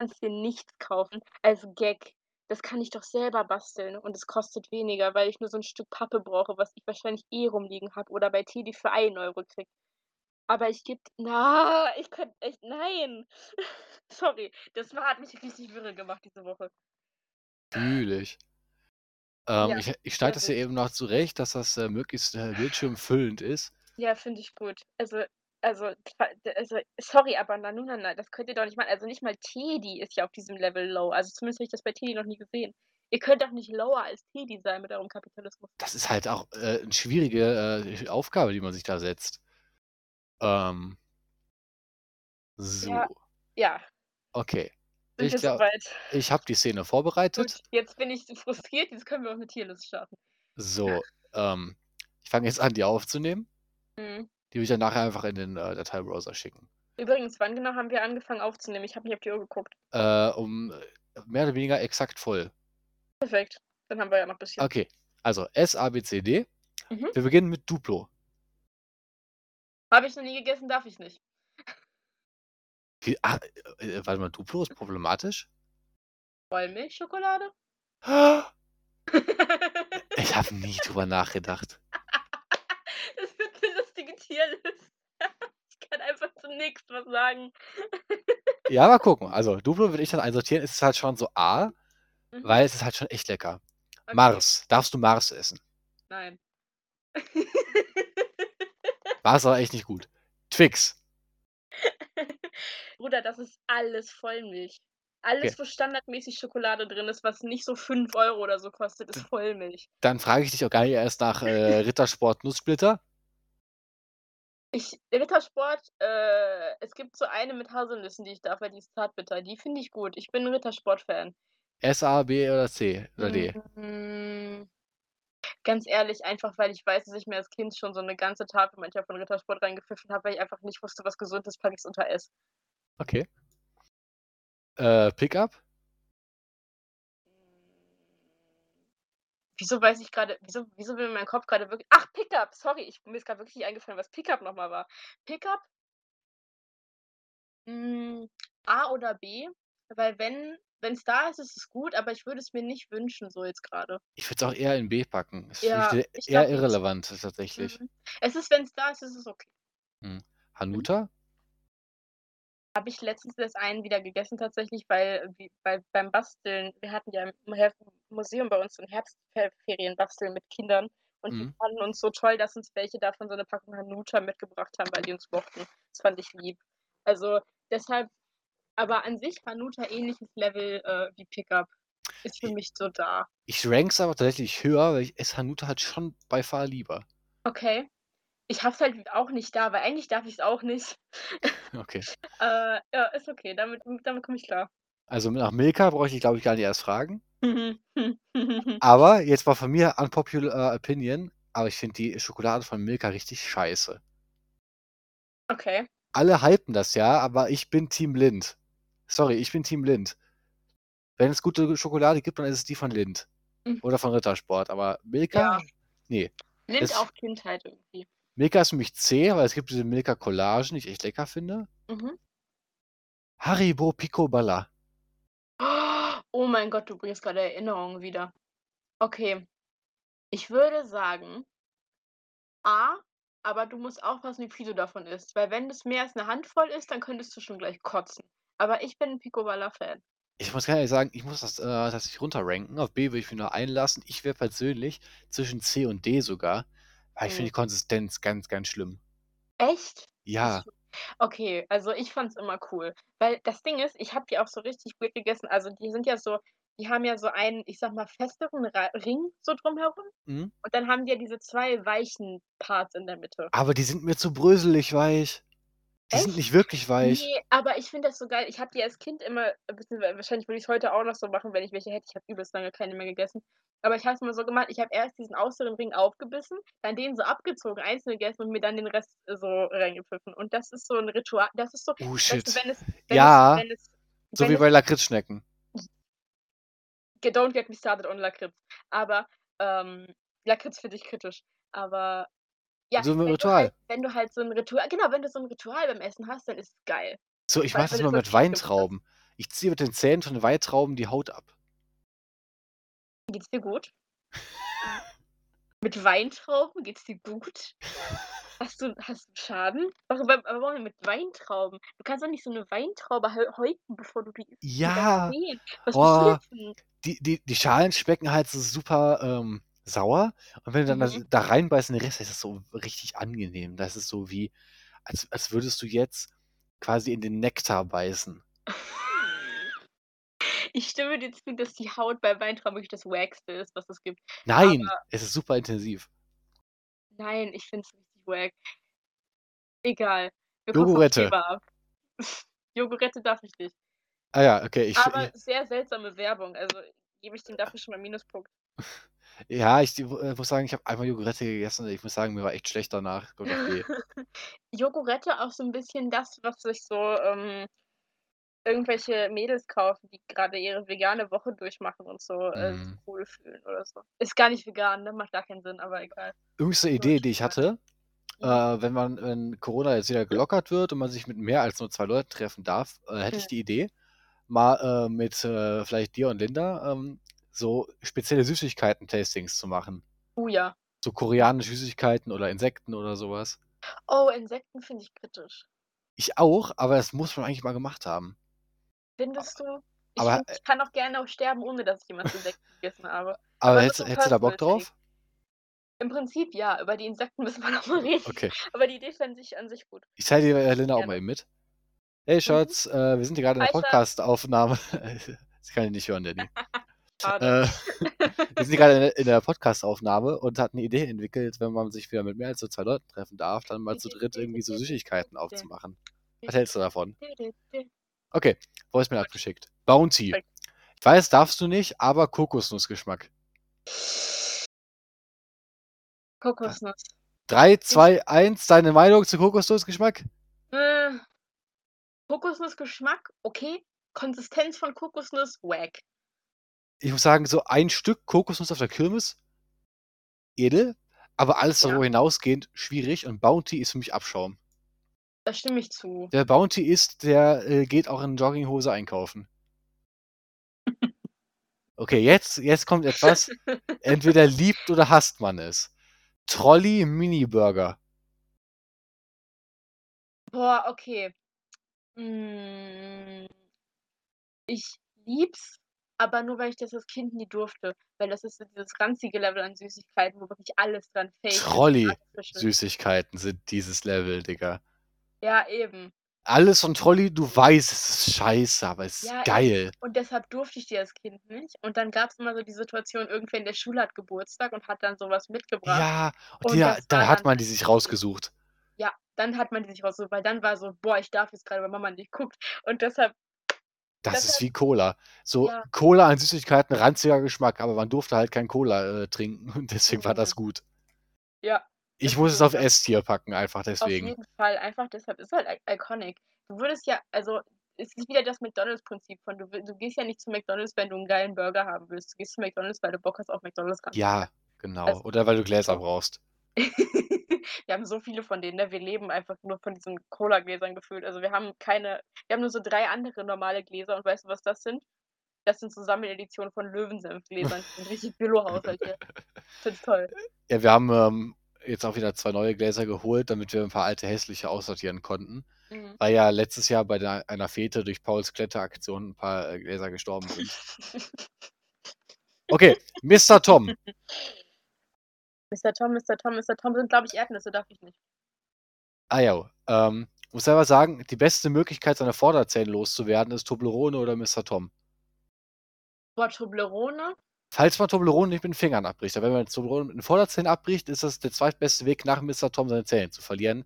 Kannst dir nichts kaufen als Gag. Das kann ich doch selber basteln und es kostet weniger, weil ich nur so 'n Stück Pappe brauche, was ich wahrscheinlich eh rumliegen habe oder bei Teddy für 1 € kriege. Aber ich gebe na, ich könnte echt nein. Sorry, das hat mich richtig wirre gemacht diese Woche. Fühle ich. Ähm, Ja, ich ich schneide sehr das hier wild. eben noch zurecht, dass das, äh, möglichst, äh, bildschirmfüllend ist. Ja, finde ich gut. Also also also, sorry, aber Nanunana, das könnt ihr doch nicht machen. Also, nicht mal Teddy ist ja auf diesem Level low. Also, zumindest habe ich das bei Teddy noch nie gesehen. Ihr könnt doch nicht lower als Teddy sein mit eurem Kapitalismus. Das ist halt auch, äh, 'n schwierige, äh, Aufgabe, die man sich da setzt. Ähm Ja, so. ja. Okay. Sind Ich wir glau soweit? ich habe die Szene Gut, vorbereitet. jetzt bin ich frustriert, jetzt können wir auch 'ne Tierlist starten. So, ähm, ich fange jetzt an, die aufzunehmen. Mhm. Die will ich dann nachher einfach in den, äh, Dateibrowser schicken. Übrigens, wann genau haben wir angefangen aufzunehmen? Ich habe nicht auf die Uhr geguckt. Äh, um mehr oder weniger exakt voll. Perfekt, dann haben wir ja noch bisschen. Okay, also S, A, B, C, D. Mhm. Wir beginnen mit Duplo. Habe ich noch nie gegessen, darf ich nicht. Ah, äh, warte mal, Duplo ist problematisch? Vollmilchschokolade? Ich habe nie drüber nachgedacht. Das wird 'ne lustige Tierliste. Ich kann einfach zu nix was sagen. Ja, mal gucken. Also, Duplo würde ich dann einsortieren. Es ist halt schon so A, Mhm. weil es ist halt schon echt lecker. Okay. Mars. Darfst du Mars essen? Nein. Mars aber echt nicht gut. Twix. Bruder, das ist alles Vollmilch. Alles, Okay. wo standardmäßig Schokolade drin ist, was nicht so 5 € oder so kostet, ist Vollmilch. Dann frage ich dich auch gar nicht erst nach, äh, Rittersport Nusssplitter. Ich Rittersport, äh, es gibt so eine mit Haselnüssen, die ich darf, weil die ist zartbitter. Die finde ich gut. Ich bin 'n Rittersport-Fan. S, A, B oder C oder D? Hm, ganz ehrlich, einfach weil ich weiß, dass ich mir als Kind schon so 'ne ganze Tafel manchmal von Rittersport reingepfiffen habe, weil ich einfach nicht wusste, was gesund ist, packe ich's unter S. Okay. Äh, Pickup? Wieso weiß ich grade wieso wieso will mein Kopf grade wirklich ach, Pickup, sorry, ich mir ist grad wirklich nicht eingefallen, was Pickup noch mal war. Pickup hm, A oder B, weil wenn wenn's da ist, ist es gut, aber ich würde es mir nicht wünschen, so jetzt grade. Ich würde es auch eher in B packen. Ist für Ja, ich eher nicht. irrelevant tatsächlich. Mhm. Es ist wenn's da ist, ist es okay. Mhm. Mhm. Hanuta? Habe ich letztens erst einen wieder gegessen tatsächlich, weil wie weil beim Basteln wir hatten ja im Her Museum bei uns so 'n Herbstferien basteln mit Kindern und die Mhm. fanden uns so toll, dass uns welche davon so 'ne Packung Hanuta mitgebracht haben, weil die uns mochten. Das fand ich lieb. Also, deshalb aber an sich Hanuta ähnliches Level, äh, wie Pickup. Ist für mich so da. Ich ranke es aber tatsächlich höher, weil ich esse Hanuta halt schon by far lieber. Okay. Ich habe es halt auch nicht da, weil eigentlich darf ich's auch nicht. Okay. Äh, ja, ist okay, damit damit komme ich klar. Also, nach Milka brauche ich glaube ich, gar nicht erst fragen. Aber jetzt mal von mir unpopular opinion, aber ich finde die Schokolade von Milka richtig scheiße. Okay. Alle hypen das ja, aber ich bin Team Lindt. Sorry, ich bin Team Lindt. Wenn es gute Schokolade gibt, dann ist es die von Lindt Hm. oder von Rittersport, aber Milka? Ja. Ne. Lindt Es auch Kindheit irgendwie. Milka ist für mich zäh, weil es gibt diese Milka-Collagen, die ich echt lecker finde. Mhm. Haribo Picoballa. Oh mein Gott, du bringst grade Erinnerungen wieder. Okay. Ich würde sagen A, aber du musst aufpassen, wie viel du davon isst, weil wenn das mehr als 'ne Handvoll ist, dann könntest du schon gleich kotzen. Aber ich bin 'n Picoballa-Fan. Ich muss ganz ehrlich sagen, ich muss das, äh, tatsächlich runterranken. Auf B würde ich mich noch einlassen. Ich wäre persönlich zwischen C und D sogar, weil ich finde Mhm. die Konsistenz ganz, ganz schlimm. Echt? Ja. Okay, also ich fand's immer cool, weil das Ding ist, ich habe die auch so richtig gut gegessen. Also, die sind ja so die haben ja so einen, ich sage mal, festeren Ra Ring so drumherum Mhm. und dann haben die ja diese 2 weichen Parts in der Mitte. Aber die sind mir zu bröselig weich. Die sind Echt? nicht wirklich weich. Ne, aber ich finde das so geil. Ich habe die als Kind immer beziehungsweise wahrscheinlich würde ich's heute auch noch so machen, wenn ich welche hätte. Ich habe übelst lange keine mehr gegessen. Aber ich habe es immer so gemacht, ich habe erst diesen äußeren Ring aufgebissen, dann den so abgezogen, einzeln gegessen und mir dann den Rest so reingepfiffen. Und das ist so 'n Ritual das ist so Oh weißt du, shit. wenn es wenn Ja. es wenn es So wenn wie es bei Lakritzschnecken. Don't get me started on Lakritz. Aber, ähm, Lakritz finde ich kritisch. Aber ja, So 'n wenn du Ritual. halt wenn du halt so 'n Ritual genau, wenn du so 'n Ritual beim Essen hast, dann ist es geil. So, ich mache das immer mit hast. Weintrauben. Ich ziehe mit den Zähnen von den Weintrauben die Haut ab. Geht's dir gut? Mit Weintrauben geht's dir gut? Hast du hast du Schaden? Warum wa warum mit Weintrauben? Du kannst doch nicht so 'ne Weintraube häu häuten, bevor du die isst Ja. Was Oh, die die die Schalen schmecken halt so super, ähm, sauer und wenn du dann das Mhm. da reinbeißt in den Rest, ist das so richtig angenehm. Das ist so wie, als als würdest du jetzt quasi in den Nektar beißen. Ich stimme dir zu, dass die Haut bei Weintrauben wirklich das Wackste ist, was es gibt. Nein, Aber es ist super intensiv. Nein, ich finde es richtig wack. Egal. Wir Jogurette. Darf ich nicht. Ah ja, okay, ich Aber sehr seltsame Werbung, also gebe ich dem dafür schon mal Minuspunkt. Ja, ich äh, muss sagen, ich habe einmal Jogurette gegessen und ich muss sagen, mir war echt schlecht danach. B. Jogurette auch so 'n bisschen das, was sich so, ähm, irgendwelche Mädels kaufen, die grade ihre vegane Woche durchmachen und so, äh, sich Mhm. cool fühlen oder so. Ist gar nicht vegan, ne? Macht gar keinen Sinn, aber egal. Jüngste Nur Idee, die ich Schokolade. hatte, Mhm. äh, wenn man wenn Corona jetzt wieder gelockert wird und man sich mit mehr als nur 2 Leuten treffen darf, äh, hätte ich Mhm. die Idee, mal, äh, mit, äh, vielleicht dir und Linda, ähm, so spezielle Süßigkeiten-Tastings zu machen. Oh ja. So koreanische Süßigkeiten oder Insekten oder so was. Oh, Insekten finde ich kritisch. Ich auch, aber das muss man eigentlich mal gemacht haben. Findest du? Ich Aber, finde, äh ich kann auch gerne auch sterben, ohne dass ich jemals Insekten gegessen habe. Aber Aber hättest hättest du da Bock drauf? Im Prinzip ja, über die Insekten müssen wir noch mal reden. Okay. Aber die Idee fände ich an sich gut. Ich teile die, äh, Linda auch mal eben mit. „Hey Mhm. Schatz, äh, wir sind hier grade in der. Podcastaufnahme.“ Sie kann dich nicht hören, Daddy. Schade. Äh, wir sind grade in der Podcastaufnahme und hatten 'ne Idee entwickelt, wenn man sich wieder mit mehr als so 2 Leuten treffen darf, dann mal zu dritt irgendwie so Süßigkeiten aufzumachen. Was hältst du davon? Okay, Voicemail Gut. abgeschickt. Bounty. Ich weiß, darfst du nicht, aber Kokosnussgeschmack. Kokosnuss. 3, 2, 1, deine Meinung zu Kokosnussgeschmack? Äh, Kokosnussgeschmack, okay. Konsistenz von Kokosnuss, wack. Ich muss sagen, so ein Stück Kokosnuss auf der Kirmes, edel, aber alles Ja. darüber hinausgehend schwierig und Bounty ist für mich Abschaum. Da stimme ich zu. Wer Bounty isst, der, äh, geht auch in Jogginghose einkaufen. Okay, jetzt jetzt kommt etwas, entweder liebt oder hasst man es. Trolli Mini Burger. Boah, okay. Hm. Ich lieb's, aber nur, weil ich das als Kind nie durfte, weil das ist so dieses ranzige Level an Süßigkeiten, wo wirklich alles dran und artificial. Trolli-Süßigkeiten sind dieses Level, Digga. Ja, eben. Alles von Trolli, du weißt, es ist scheiße, aber es ist Ja, geil. Und deshalb durfte ich die als Kind nicht. Und dann gab's immer so die Situation, irgendwer in der Schule hat Geburtstag und hat dann so was mitgebracht. Ja, und Und das da hat man die sich rausgesucht. Ja, dann hat man die sich rausgesucht, weil dann war so: „Boah, ich darf jetzt grade, weil Mama nicht guckt.“ Und deshalb Das ist deshalb wie Cola. So Ja. Cola an Süßigkeiten, ranziger Geschmack, aber man durfte halt kein Cola, äh, trinken und deswegen war das Mhm. gut. Ja, Ich das muss ist es auf das S-Tier packen, einfach Auf deswegen. jeden Fall, einfach deshalb ist halt iconic. Du würdest ja also, es ist wieder das McDonald's-Prinzip von du du gehst ja nicht zu McDonald's, wenn du 'n geilen Burger haben willst. Du gehst zu McDonald's, weil du Bock hast auf McDonald's-Ranzigkeit. Ja, genau. Also, Oder weil du Gläser brauchst. Wir haben so viele von denen, ne? Wir leben einfach nur von diesen Cola-Gläsern gefühlt. Also, wir haben keine wir haben nur so 3 andere normale Gläser und weißt du, was das sind? Das sind so Sammeleditionen von Löwensenf-Gläsern. Sind richtig Billo-Haushalt hier. Finde toll. Ja, wir haben, ähm, jetzt auch wieder 2 neue Gläser geholt, damit wir 'n paar alte hässliche aussortieren konnten, Mhm. weil ja letztes Jahr bei der einer Fete durch Pauls Kletteraktion 'n paar, äh, Gläser gestorben sind. Okay, Mister Tom. Mister Tom, Mister Tom, Mister Tom sind, glaube ich, Erdnüsse, darf ich nicht. Ah ja, ähm, muss selber sagen, die beste Möglichkeit, seine Vorderzähne loszuwerden, ist Toblerone oder Mister Tom. Boah, Toblerone? Falls man Toblerone nicht mit den Fingern abbricht, aber wenn man Toblerone mit den Vorderzähnen abbricht, ist das der zweitbeste Weg nach Mister Tom, seine Zähne zu verlieren.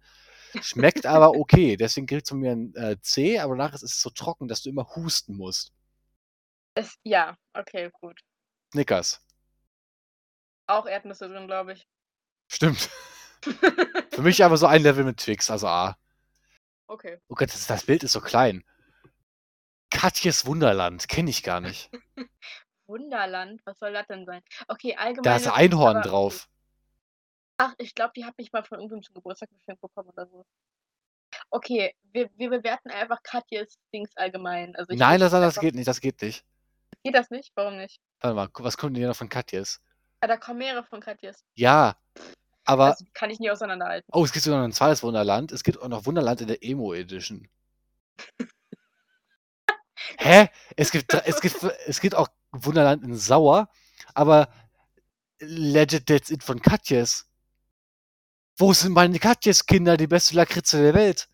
Schmeckt aber okay, deswegen kriegt's von mir 'n, äh, C, aber danach ist es so trocken, dass du immer husten musst. Es ja, okay, gut. Snickers. Auch Erdnüsse drin, glaube ich. Stimmt. Für mich aber so ein Level mit Twix, also A. Okay. Oh Gott, das das Bild ist so klein. Katjes Wunderland, kenne ich gar nicht. Wunderland? Was soll das denn sein? Okay, Da allgemeine ist Einhorn aber drauf. Ach, ich glaube, die habe ich mal von irgendwem zum Geburtstag geschenkt bekommen oder so. Okay, wir wir bewerten einfach Katjes Dings allgemein. Also, Nein, das das geht nicht, das geht nicht. Geht das nicht? Warum nicht? Warte mal, was kommt denn hier noch von Katjes? Ah, da kommen mehrere von Katjes. Ja, aber Das kann ich nie auseinanderhalten. Oh, es gibt sogar noch 'n zweites Wunderland. Es gibt auch noch Wunderland in der Emo Edition. Hä? Es gibt es gibt es gibt auch Wunderland in Sauer, aber legit that's it von Katjes. Wo sind meine Katjes-Kinder, die beste Lakritze der Welt?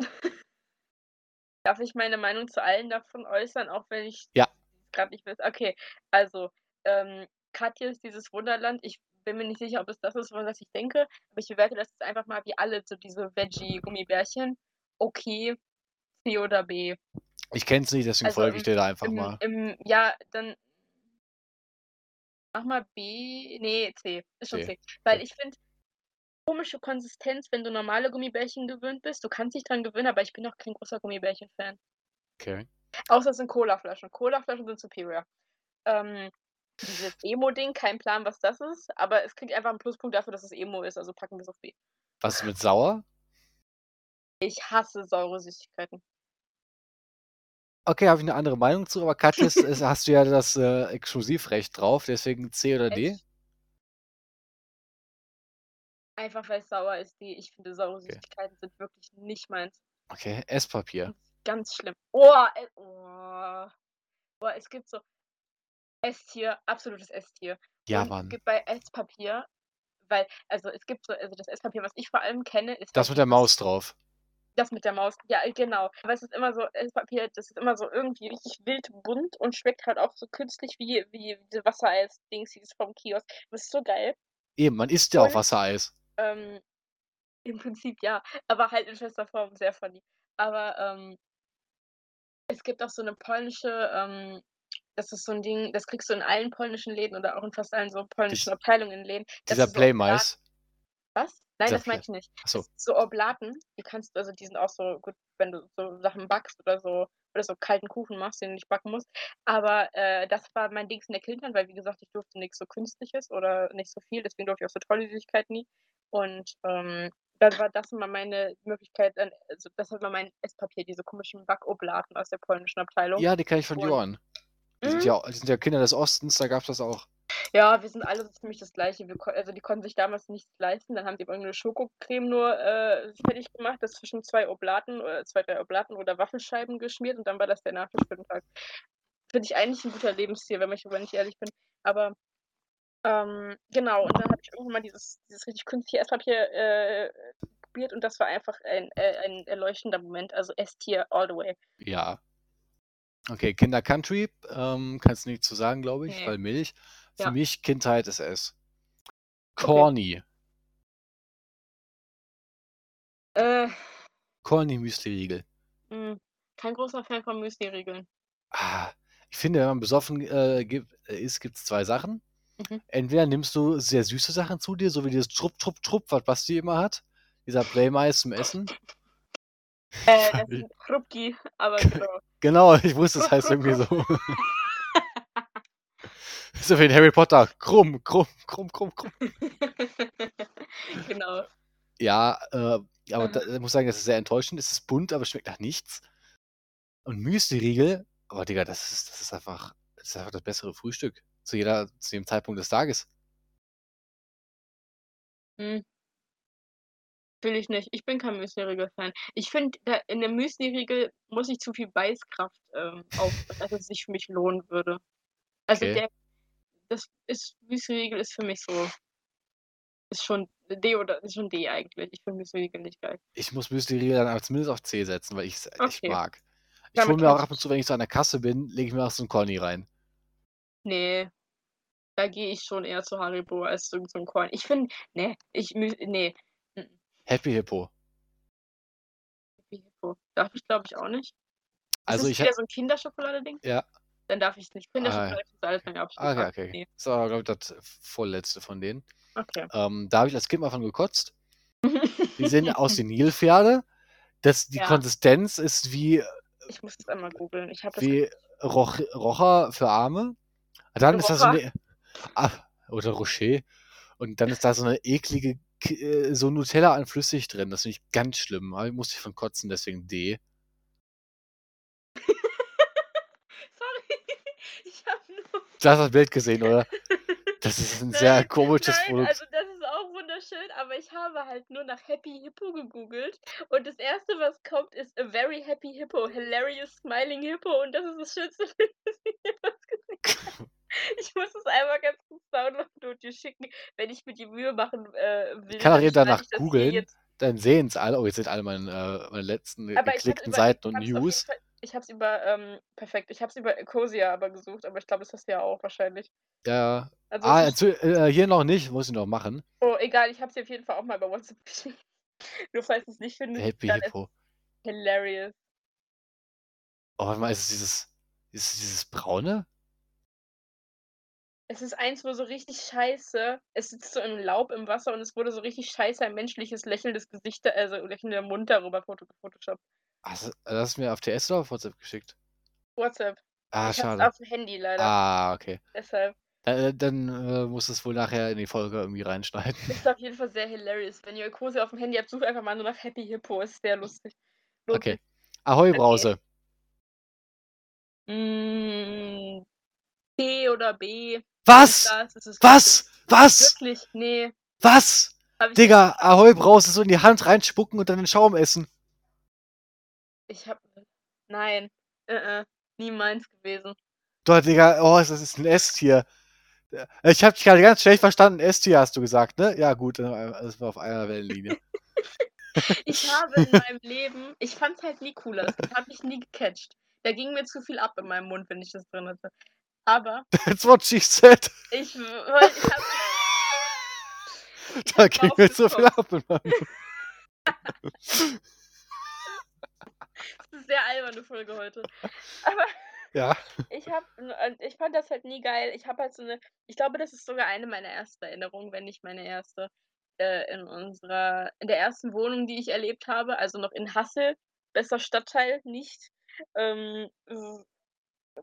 Darf ich meine Meinung zu allen davon äußern, auch wenn ich Ja. grad nicht weiß? Okay, also, ähm, Katjes, dieses Wunderland, ich bin mir nicht sicher, ob es das ist, was ich denke, aber ich bewerte das jetzt einfach mal wie alle so diese Veggie-Gummibärchen. Okay, C oder B. Ich kenne es nicht, deswegen Also, folge ich im dir da einfach im mal. im ja, dann mach mal B ne, C. Ist schon C. C. Weil ich finde, komische Konsistenz, wenn du normale Gummibärchen gewöhnt bist. Du kannst dich dran gewöhnen, aber ich bin auch kein großer Gummibärchen-Fan. Okay. Außer es sind Colaflaschen. Colaflaschen sind superior. Ähm, dieses Emo-Ding, kein Plan, was das ist, aber es kriegt einfach 'n Pluspunkt dafür, dass es Emo ist, also packen wir's auf B. Was ist mit sauer? Ich hasse saure Süßigkeiten. Okay, habe ich 'ne andere Meinung zu, aber Katjes hast du ja das, äh, Exklusivrecht drauf, deswegen C oder D? Echt? Einfach weil's sauer ist, D. Ich finde, saure Okay. Süßigkeiten sind wirklich nicht meins. Okay, Esspapier. Ganz schlimm. Oh, e oh. Boah, es gibt so S-Tier, absolutes S-Tier. Ja, Und es Mann. gibt bei Esspapier weil also, es gibt so also, das Esspapier, was ich vor allem kenne, ist Das halt mit der dieses Maus drauf. Das mit der Maus, ja, genau. Aber es ist immer so Esspapier, das ist immer so irgendwie richtig wild bunt und schmeckt halt auch so künstlich wie wie diese Wassereis-Dingsies vom Kiosk. Das ist so geil. Eben, man isst ja auch Und, Wassereis. ähm, im Prinzip ja, aber halt in fester Form, sehr funny. Aber, ähm es gibt auch so 'ne polnische, ähm das ist so 'n Ding, das kriegst du in allen polnischen Läden oder auch in fast allen so polnischen Dies Abteilungen in Läden. Das dieser so Playmais? was? Nein, das meine Pla ich nicht. ach so. Das sind so Oblaten, die kannst du also, die sind auch so gut, wenn du so Sachen backst oder so oder so kalten Kuchen machst, den du nicht backen musst. Aber, äh, das war mein Dings in der Kindheit, weil wie gesagt, ich durfte nix so Künstliches oder nicht so viel, deswegen durfte ich auch so Trolli-Süßigkeiten nie. Und, ähm, dann war das immer meine Möglichkeit, dann also, das war mein Esspapier, diese komischen Backoblaten aus der polnischen Abteilung. Ja, die kenne ich von Johann. Die sind mhm. ja die sind ja Kinder des Ostens, da gab's das auch. Ja, wir sind alle so ziemlich das Gleiche. Wir also, die konnten sich damals nichts leisten, dann haben die irgend 'ne Schokocreme nur, äh, fertig gemacht, das zwischen 2 Oblaten oder 2, 3 Oblaten oder Waffelscheiben geschmiert und dann war das der Nachtisch für den Tag. Finde ich eigentlich 'n guter Lebensstil, wenn ich wenn ich ehrlich bin. Aber, ähm, genau, und dann habe ich irgendwann mal dieses dieses richtig künstliche Esspapier, äh, probiert und das war einfach ein äh, ein erleuchtender Moment. Also, S-Tier all the way. Ja. Okay, Kinder Country, ähm, kannst du nichts zu sagen, glaube ich, Ne. weil Milch. Für Ja. mich Kindheit ist es. Okay. Corny. Äh. Corny Müsliriegel. Hm, kein großer Fan von Müsliriegeln. Ah, ich finde, wenn man besoffen, äh, gibt äh, ist, gibt's 2 Sachen. Mhm. Entweder nimmst du sehr süße Sachen zu dir, so wie dieses Trupp, Trupp, Trupp, was Basti immer hat. Dieser Playmais zum Essen. Äh, das sind Chrupki, aber genau. Genau, ich wusste, es heißt irgendwie so. So wie in Harry Potter. Krumm, krumm, krumm, krumm, krumm. Genau. Ja, äh, aber da ich muss sagen, das ist sehr enttäuschend. Es ist bunt, aber es schmeckt nach nichts. Und Müsliriegel, oh Digga, das ist das ist einfach das ist einfach das bessere Frühstück zu jeder zu jedem Zeitpunkt des Tages. Hm. Fühle ich nicht. Ich bin kein Müsliriegel-Fan. Ich finde, in 'nem Müsliriegel muss ich zu viel Beißkraft, ähm, aufbringen, dass es sich für mich lohnen würde. Also, Okay. der das ist Müsliriegel ist für mich so ist schon D oder ist schon D eigentlich. Ich finde Müsliriegel nicht geil. Ich muss Müsliriegel dann zumindest auf C setzen, weil ich's echt Okay. mag. Ich hole mir auch ab und zu, wenn ich so an der Kasse bin, lege ich mir auch so 'n Corny rein. Ne, da gehe ich schon eher zu Haribo als zu so 'n Corny. Ich finde ne, ich Mü ne. Mm-mm. Happy Hippo. Happy Hippo. Darf ich, glaube ich, auch nicht. Also, ist ich das wieder ha so 'n Kinderschokolade-Ding? Ja. Dann darf ich's nicht. Ah, Kinderschokolade ist alles meine ah, absolute okay, okay. Ne. Das war, glaube ich, das vorletzte von denen. Okay. Ähm, da habe ich als Kind mal von gekotzt. Die sehen aus wie Nilpferde. Das die Ja. Konsistenz ist wie Ich muss das einmal googeln. Ich habe das wie Roch Rocher für Arme. Dann ist da so Rocher? 'ne ah, oder Rocher. Und dann ist da so 'ne eklige äh, so Nutella an flüssig drin. Das finde ich ganz schlimm. Musste ich von kotzen, deswegen D. Sorry, ich habe nur Du hast das Bild gesehen, oder? Das ist 'n sehr Nein, komisches nein, Produkt. also das ist auch wunderschön, aber ich habe halt nur nach Happy Hippo gegoogelt und das Erste, was kommt, ist „A very happy hippo, hilarious smiling hippo“ und das ist das schönste Bild, das ich jemals gesehen habe. Ich muss es einmal ganz kurz downloaden und dir schicken, wenn ich mir die Mühe machen, äh, will, Ich kann auch danach ich googeln, dann sehen's alle. Oh, jetzt sind alle meine äh, meine letzten Aber geklickten über Seiten und es News. Fall ich habe es über, ähm perfekt, ich habe es über Ecosia aber gesucht, aber ich glaube, das hast du ja auch wahrscheinlich. Ja. Also, Ah, es erzähl äh, hier noch nicht, muss ich noch machen. Oh, egal, ich habe es auf jeden Fall auch mal bei WhatsApp geschickt. Nur falls du's nicht findest, Happy dann Hippo. hilarious. Oh, warte mal, ist es dieses ist es dieses Braune? Es ist eins, wo so richtig scheiße es sitzt so im Laub im Wasser und es wurde so richtig scheiße ein menschliches lächelndes Gesicht also, lächelnder Mund darüber gefotoshoppt. Hast du hast du mir auf DS oder auf WhatsApp geschickt? WhatsApp. Ah, Ich es schade. aufm Handy leider. Ah, okay. Deshalb. Äh, dann, äh, musst du's wohl nachher in die Folge irgendwie reinschneiden. Ist auf jeden Fall sehr hilarious. Wenn ihr Ecosia aufm Handy habt, sucht einfach mal nur nach Happy Hippo, ist sehr lustig. Lohnt Okay. Ahoi Okay. Brause. C oder B. Was? Das ist es Was? Was? Wirklich? Ne. Was? Ich Digga, Ahoi Brause so in die Hand reinspucken und dann den Schaum essen. Ich habe nein, äh, nie meins gewesen. Doch, Digga, oh, das ist 'n Esstier. Äh, ich habe dich grade ganz schlecht verstanden. Esstier hast du gesagt, ne? Ja gut, dann, äh, sind wir auf einer Wellenlinie. Ich habe in meinem Leben ich fand's halt nie cooler. Das hat mich nie gecatcht. Da ging mir zu viel ab in meinem Mund, wenn ich das drin hatte. Aber That's what she said. ich w wollte ich Da ging mir zu viel ab in meinem. Das ist 'ne sehr alberne Folge heute. Aber Ja. ich und ich fand das halt nie geil. Ich habe halt so 'ne ich glaube, das ist sogar eine meiner ersten Erinnerungen, wenn nicht meine erste, äh, in unserer in der ersten Wohnung, die ich erlebt habe, also noch in Hassel, bester Stadtteil nicht, ähm,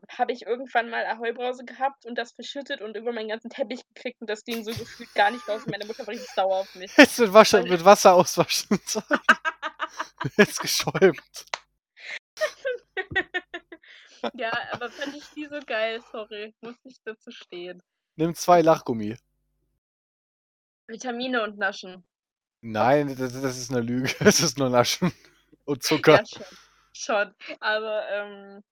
habe ich irgendwann mal Ahoi Brause gehabt und das verschüttet und über meinen ganzen Teppich gekriegt und das ging so gefühlt gar nicht raus und meine Mutter war richtig sauer auf mich. Hättest mit Wasche Weil mit Wasser auswaschen sollen. Hättest geschäumt. Ja, aber fand ich nie so geil, sorry, muss ich dazu stehen. Nimm zwei Lachgummi. Vitamine und Naschen. Nein, das, das ist eine Lüge. Es ist nur Naschen und Zucker. Ja, schon. Schon. Aber ähm,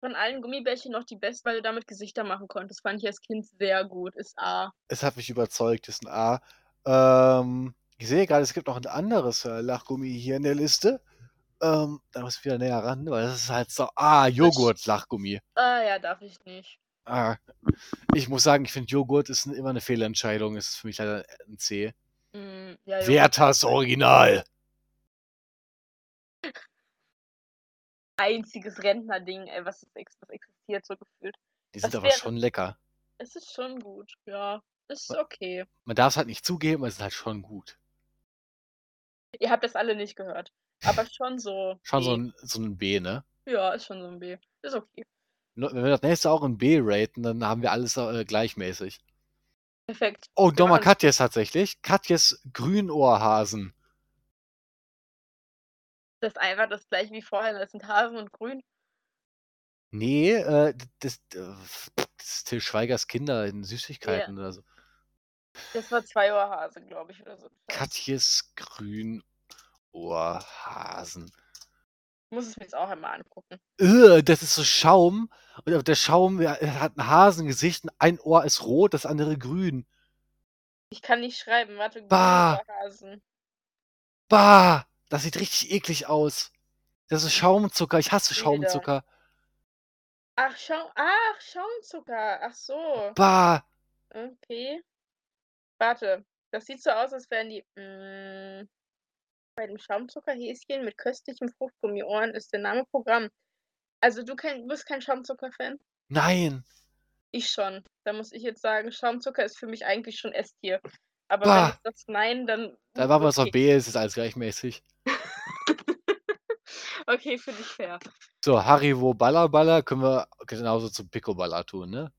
von allen Gummibärchen noch die beste, weil du damit Gesichter machen konntest. Fand ich als Kind sehr gut. Ist A. Es hat mich überzeugt, ist ein A. Ähm, ich sehe gerade, es gibt noch ein anderes Lachgummi hier in der Liste. Ähm, da muss ich wieder näher ran, weil das ist halt so. Ah, Joghurt-Lachgummi. Ah ja, darf ich nicht. Ah, ich muss sagen, ich finde Joghurt ist immer eine Fehlentscheidung. Es ist für mich leider ein C. Mm, ja, Werthers Original. Einziges Rentnerding, ey, was, ist was existiert, so gefühlt. Die sind aber wäre- schon lecker. Es ist schon gut, ja. Es ist okay. Man darf es halt nicht zugeben, aber es ist halt schon gut. Ihr habt das alle nicht gehört. Aber schon so. Schon B. so ein, so ein B, ne? Ja, ist schon so ein B. Ist okay. Wenn wir das nächste auch in B raten, dann haben wir alles äh, gleichmäßig. Perfekt. Oh, nochmal Katjes tatsächlich. Katjes Grünohrhasen. Das ist einfach das gleiche wie vorher. Das sind Hasen und Grün. Nee, äh, das, äh, das ist Till Schweigers Kinder in Süßigkeiten oder so. Das war zwei Uhr Hase, glaube ich, oder so. Katjes Grünohrhasen. Ich muss es mir jetzt auch einmal angucken. Ugh, das ist so Schaum. Und der Schaum hat ein Hasengesicht. und Ein Ohr ist rot, das andere grün. Ich kann nicht schreiben. Warte. Bah. Hasen. Bah, das sieht richtig eklig aus. Das ist Schaumzucker. Ich hasse. Schaumzucker. Ach, Schaum. Ach, Schaumzucker. Ach so. Bah. Okay. Warte. Das sieht so aus, als wären die. Mh, bei dem Schaumzuckerhäschen mit köstlichem Fruchtgummiohren ist der Name Programm. Also du kein, bist kein Schaumzucker-Fan? Nein. Ich schon. Da muss ich jetzt sagen, Schaumzucker ist für mich eigentlich schon S-Tier. Aber Bah. wenn ich das nein, dann. Da machen wir es auf. B, es ist alles gleichmäßig. okay, finde ich fair. So, Haribo Baller Baller können wir genauso zum Pico Baller tun, ne?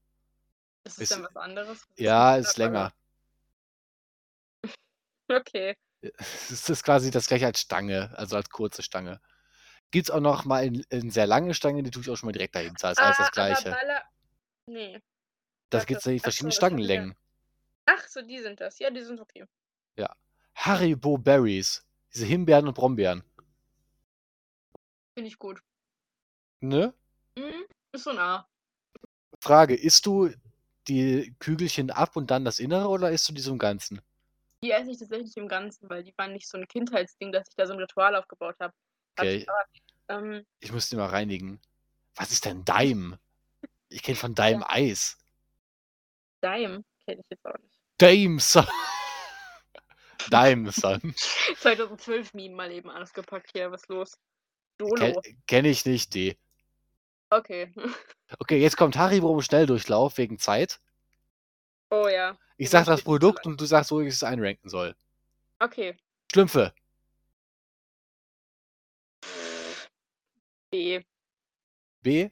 Das ist, Ist- dann was anderes. Ja, denn ist das? länger. Okay. Es ist quasi das gleiche als Stange, also als kurze Stange. Gibt es auch noch mal in, in sehr lange Stange, die tue ich auch schon mal direkt dahinter. Ist alles Ah, das gleiche. Baller... Nee. Das gibt es in verschiedenen das wir. Stangenlängen. Ach so, die sind das. Ja, die sind okay. Haribo Berries. Diese Himbeeren und Brombeeren. Finde ich gut. Ne? Mhm. Ist so ein A. Frage, isst du die Kügelchen ab und dann das Innere oder isst du die so im Ganzen? Die esse ich tatsächlich im Ganzen, weil die waren nicht so ein Kindheitsding, dass ich da so ein Ritual aufgebaut habe. Okay, Ähm, ich muss die mal reinigen. Was ist denn Daim? Ich kenne von Daim Eis. Dime kenne ich jetzt auch nicht. Daim Son. Daim Son. 2012 Meme mal eben ausgepackt hier. Was ist los? Dolo. Ken, Kenne ich nicht, D. Okay. Okay, jetzt kommt Haribo im Schnelldurchlauf wegen Zeit. Oh ja. Ich sag das Produkt und du sagst, wo ich es einranken soll. Okay. Schlümpfe. B. B.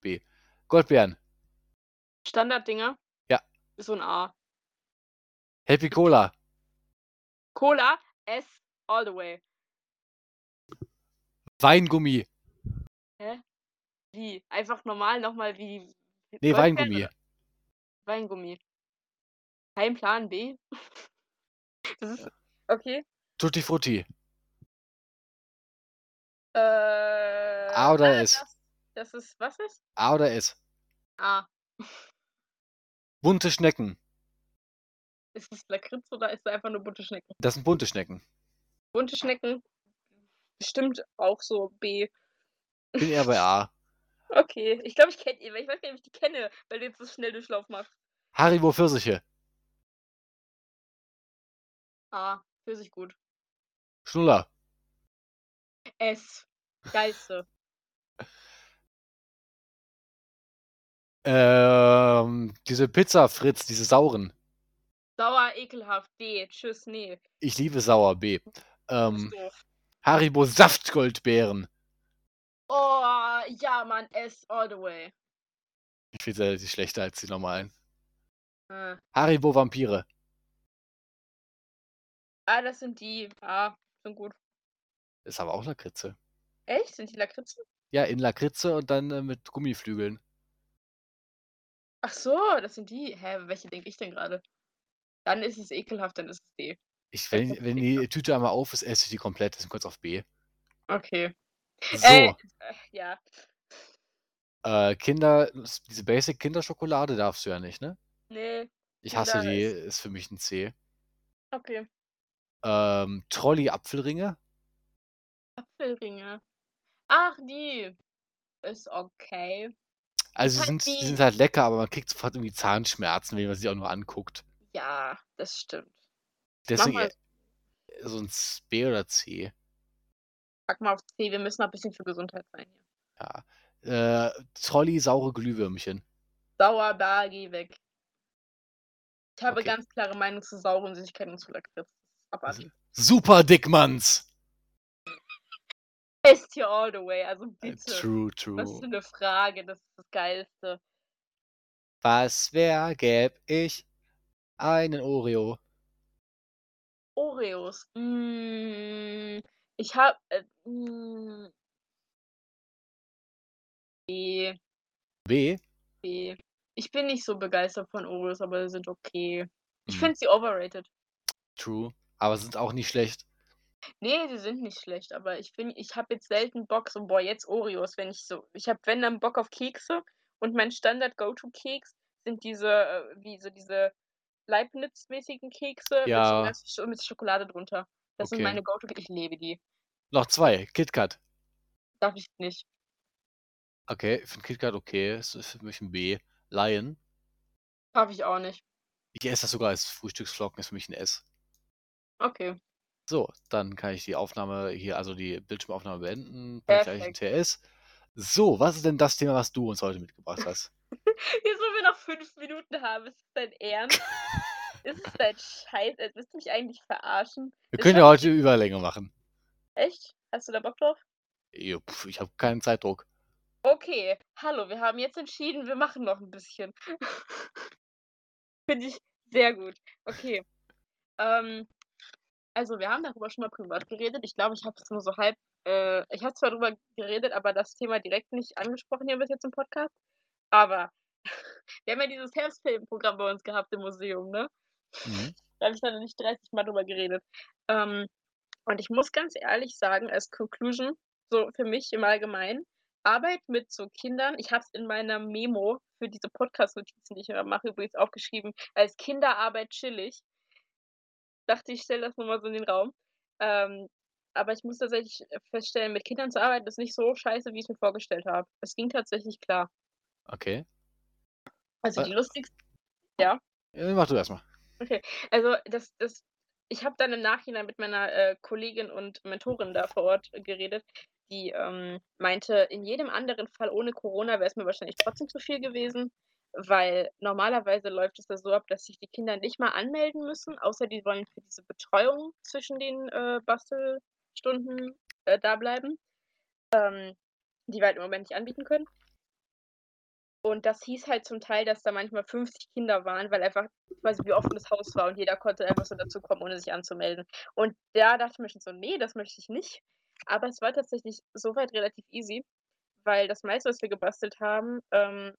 B. Goldbeeren. Standarddinger? Ja. Ist so ein A. Happy Cola. Cola, S, all the way. Weingummi. Wie? Einfach normal nochmal wie. Nee, Weingummi. oder- Weingummi. Kein Plan B. Das ist. Okay. Tutti Frutti. Äh, A oder ah, S? Das, das ist. Was ist? A oder S. A. Bunte Schnecken. Ist es Lakritz oder ist es einfach nur bunte Schnecken? Das sind bunte Schnecken. Bunte Schnecken. Bestimmt auch so B. Bin eher bei A. Okay. Ich glaube, ich kenne ihn, weil ich weiß gar nicht, ob ich die kenne, weil du jetzt so schnell Durchlauf machst. Haribo Pfirsiche. A. Pfirsich gut. Schnuller. S. Geilste. Ähm, diese Pizza Fritz, diese sauren. Sauer, ekelhaft. D. Tschüss, nee. Ich liebe sauer. B. Ähm. Haribo Saftgoldbeeren. Oh, ja, Mann. S all the way. Ich finde sie schlechter als die normalen. Äh. Haribo Vampire. Ah, das sind die. Ah, sind gut. Ist aber auch Lakritze. Echt? Sind die Lakritzen? Ja, in Lakritze und dann äh, mit Gummiflügeln. Ach so, das sind die. Hä, welche denke ich denn gerade? Dann ist es ekelhaft, dann ist es D. Ich, wenn, wenn die Tüte einmal auf ist, esse ich die komplett. Deswegen kurz auf B. Okay. So, Ey, äh, ja. äh, Kinder, diese Basic Kinderschokolade darfst du ja nicht, ne? Nee, Ich hasse die, ist ist für mich ein C. okay. Ähm, Trolley Apfelringe. Apfelringe. Ach, die. Ist okay. Also sie sind, die sind halt lecker, aber man kriegt sofort irgendwie Zahnschmerzen, wenn man sich auch nur anguckt. Ja, das stimmt. Deswegen mal- so ein B oder C. Pack mal auf C, wir müssen noch ein bisschen für Gesundheit sein hier. Ja. Äh, Trolley saure Glühwürmchen. Sauer, da, geh weg. Ich habe Okay. ganz klare Meinung zu sauren Süßigkeiten und zu Lakritz. Abartig. Super Dickmanns. Best here all the way, also Äh, bitte. True, Was für true. eine Frage, das ist das Geilste. Was wär, gäb ich einen Oreo? Oreos. Mm, ich hab. Äh, mm, B, B? B. Ich bin nicht so begeistert von Oreos, aber sie sind okay. Ich Hm, finde sie overrated. True. Aber sind auch nicht schlecht. Nee, sie sind nicht schlecht, aber ich finde, ich habe jetzt selten Bock, so, boah, jetzt Oreos, wenn ich so. Ich habe, wenn dann Bock auf Kekse und mein Standard-Go-To-Keks sind diese, äh, wie so diese Leibniz-mäßigen Kekse mit, Ja. mit, Sch- mit Schokolade drunter. Das sind Okay. meine Go-To, ich liebe die. Noch zwei. KitKat. Darf ich nicht. Okay, ich finde KitKat okay. Es ist für mich ein B. Lion. Darf ich auch nicht. Ich esse das sogar als Frühstücksflocken, ist für mich ein S. Okay. So, dann kann ich die Aufnahme hier, also die Bildschirmaufnahme beenden. Bin gleich in TS. So, was ist denn das Thema, was du uns heute mitgebracht hast? Jetzt, wo wir noch fünf Minuten haben, ist es dein Ernst? ist es dein Scheiß? Als willst du mich eigentlich verarschen? Wir können ja heute Überlänge machen. Echt? Hast du da Bock drauf? Jo, pf, Ich habe keinen Zeitdruck. Okay, hallo, wir haben jetzt entschieden, wir machen noch ein bisschen. Finde ich sehr gut. Okay. Ähm, also wir haben darüber schon mal privat geredet. Ich glaube, ich habe es nur so halb, äh, ich habe zwar darüber geredet, aber das Thema direkt nicht angesprochen hier bis jetzt im Podcast. Aber wir haben ja dieses Herbstfilmprogramm bei uns gehabt im Museum, ne? Mhm. Da habe ich dann nicht 30 Mal drüber geredet. Ähm, und ich muss ganz ehrlich sagen, als Conclusion, so für mich im Allgemeinen, Arbeit mit so Kindern, ich habe es in meiner Memo für diese Podcast-Notizen, die ich immer mache, übrigens aufgeschrieben, als Kinderarbeit chillig. Dachte ich, stelle das nochmal so in den Raum. Ähm, aber ich muss tatsächlich feststellen, mit Kindern zu arbeiten ist nicht so scheiße, wie ich es mir vorgestellt habe. Es ging tatsächlich klar. Okay. Also die lustigsten Äh, mach du erstmal. Also, das das ich habe dann im Nachhinein mit meiner, äh, Kollegin und Mentorin da vor Ort geredet, die, ähm, meinte, in jedem anderen Fall ohne Corona wäre es mir wahrscheinlich trotzdem zu viel gewesen, weil normalerweise läuft es da so ab, dass sich die Kinder nicht mal anmelden müssen, außer die wollen für diese Betreuung zwischen den, äh, Bastelstunden, äh, da bleiben, ähm, die wir halt im Moment nicht anbieten können. Und das hieß halt zum Teil, dass da manchmal 50 Kinder waren, weil einfach quasi wie offen das Haus war und jeder konnte einfach so dazukommen, ohne sich anzumelden. Und da dachte ich mir schon so: „Ne, das möchte ich nicht.“ Aber es war tatsächlich soweit relativ easy, weil das meiste, was wir gebastelt haben ähm,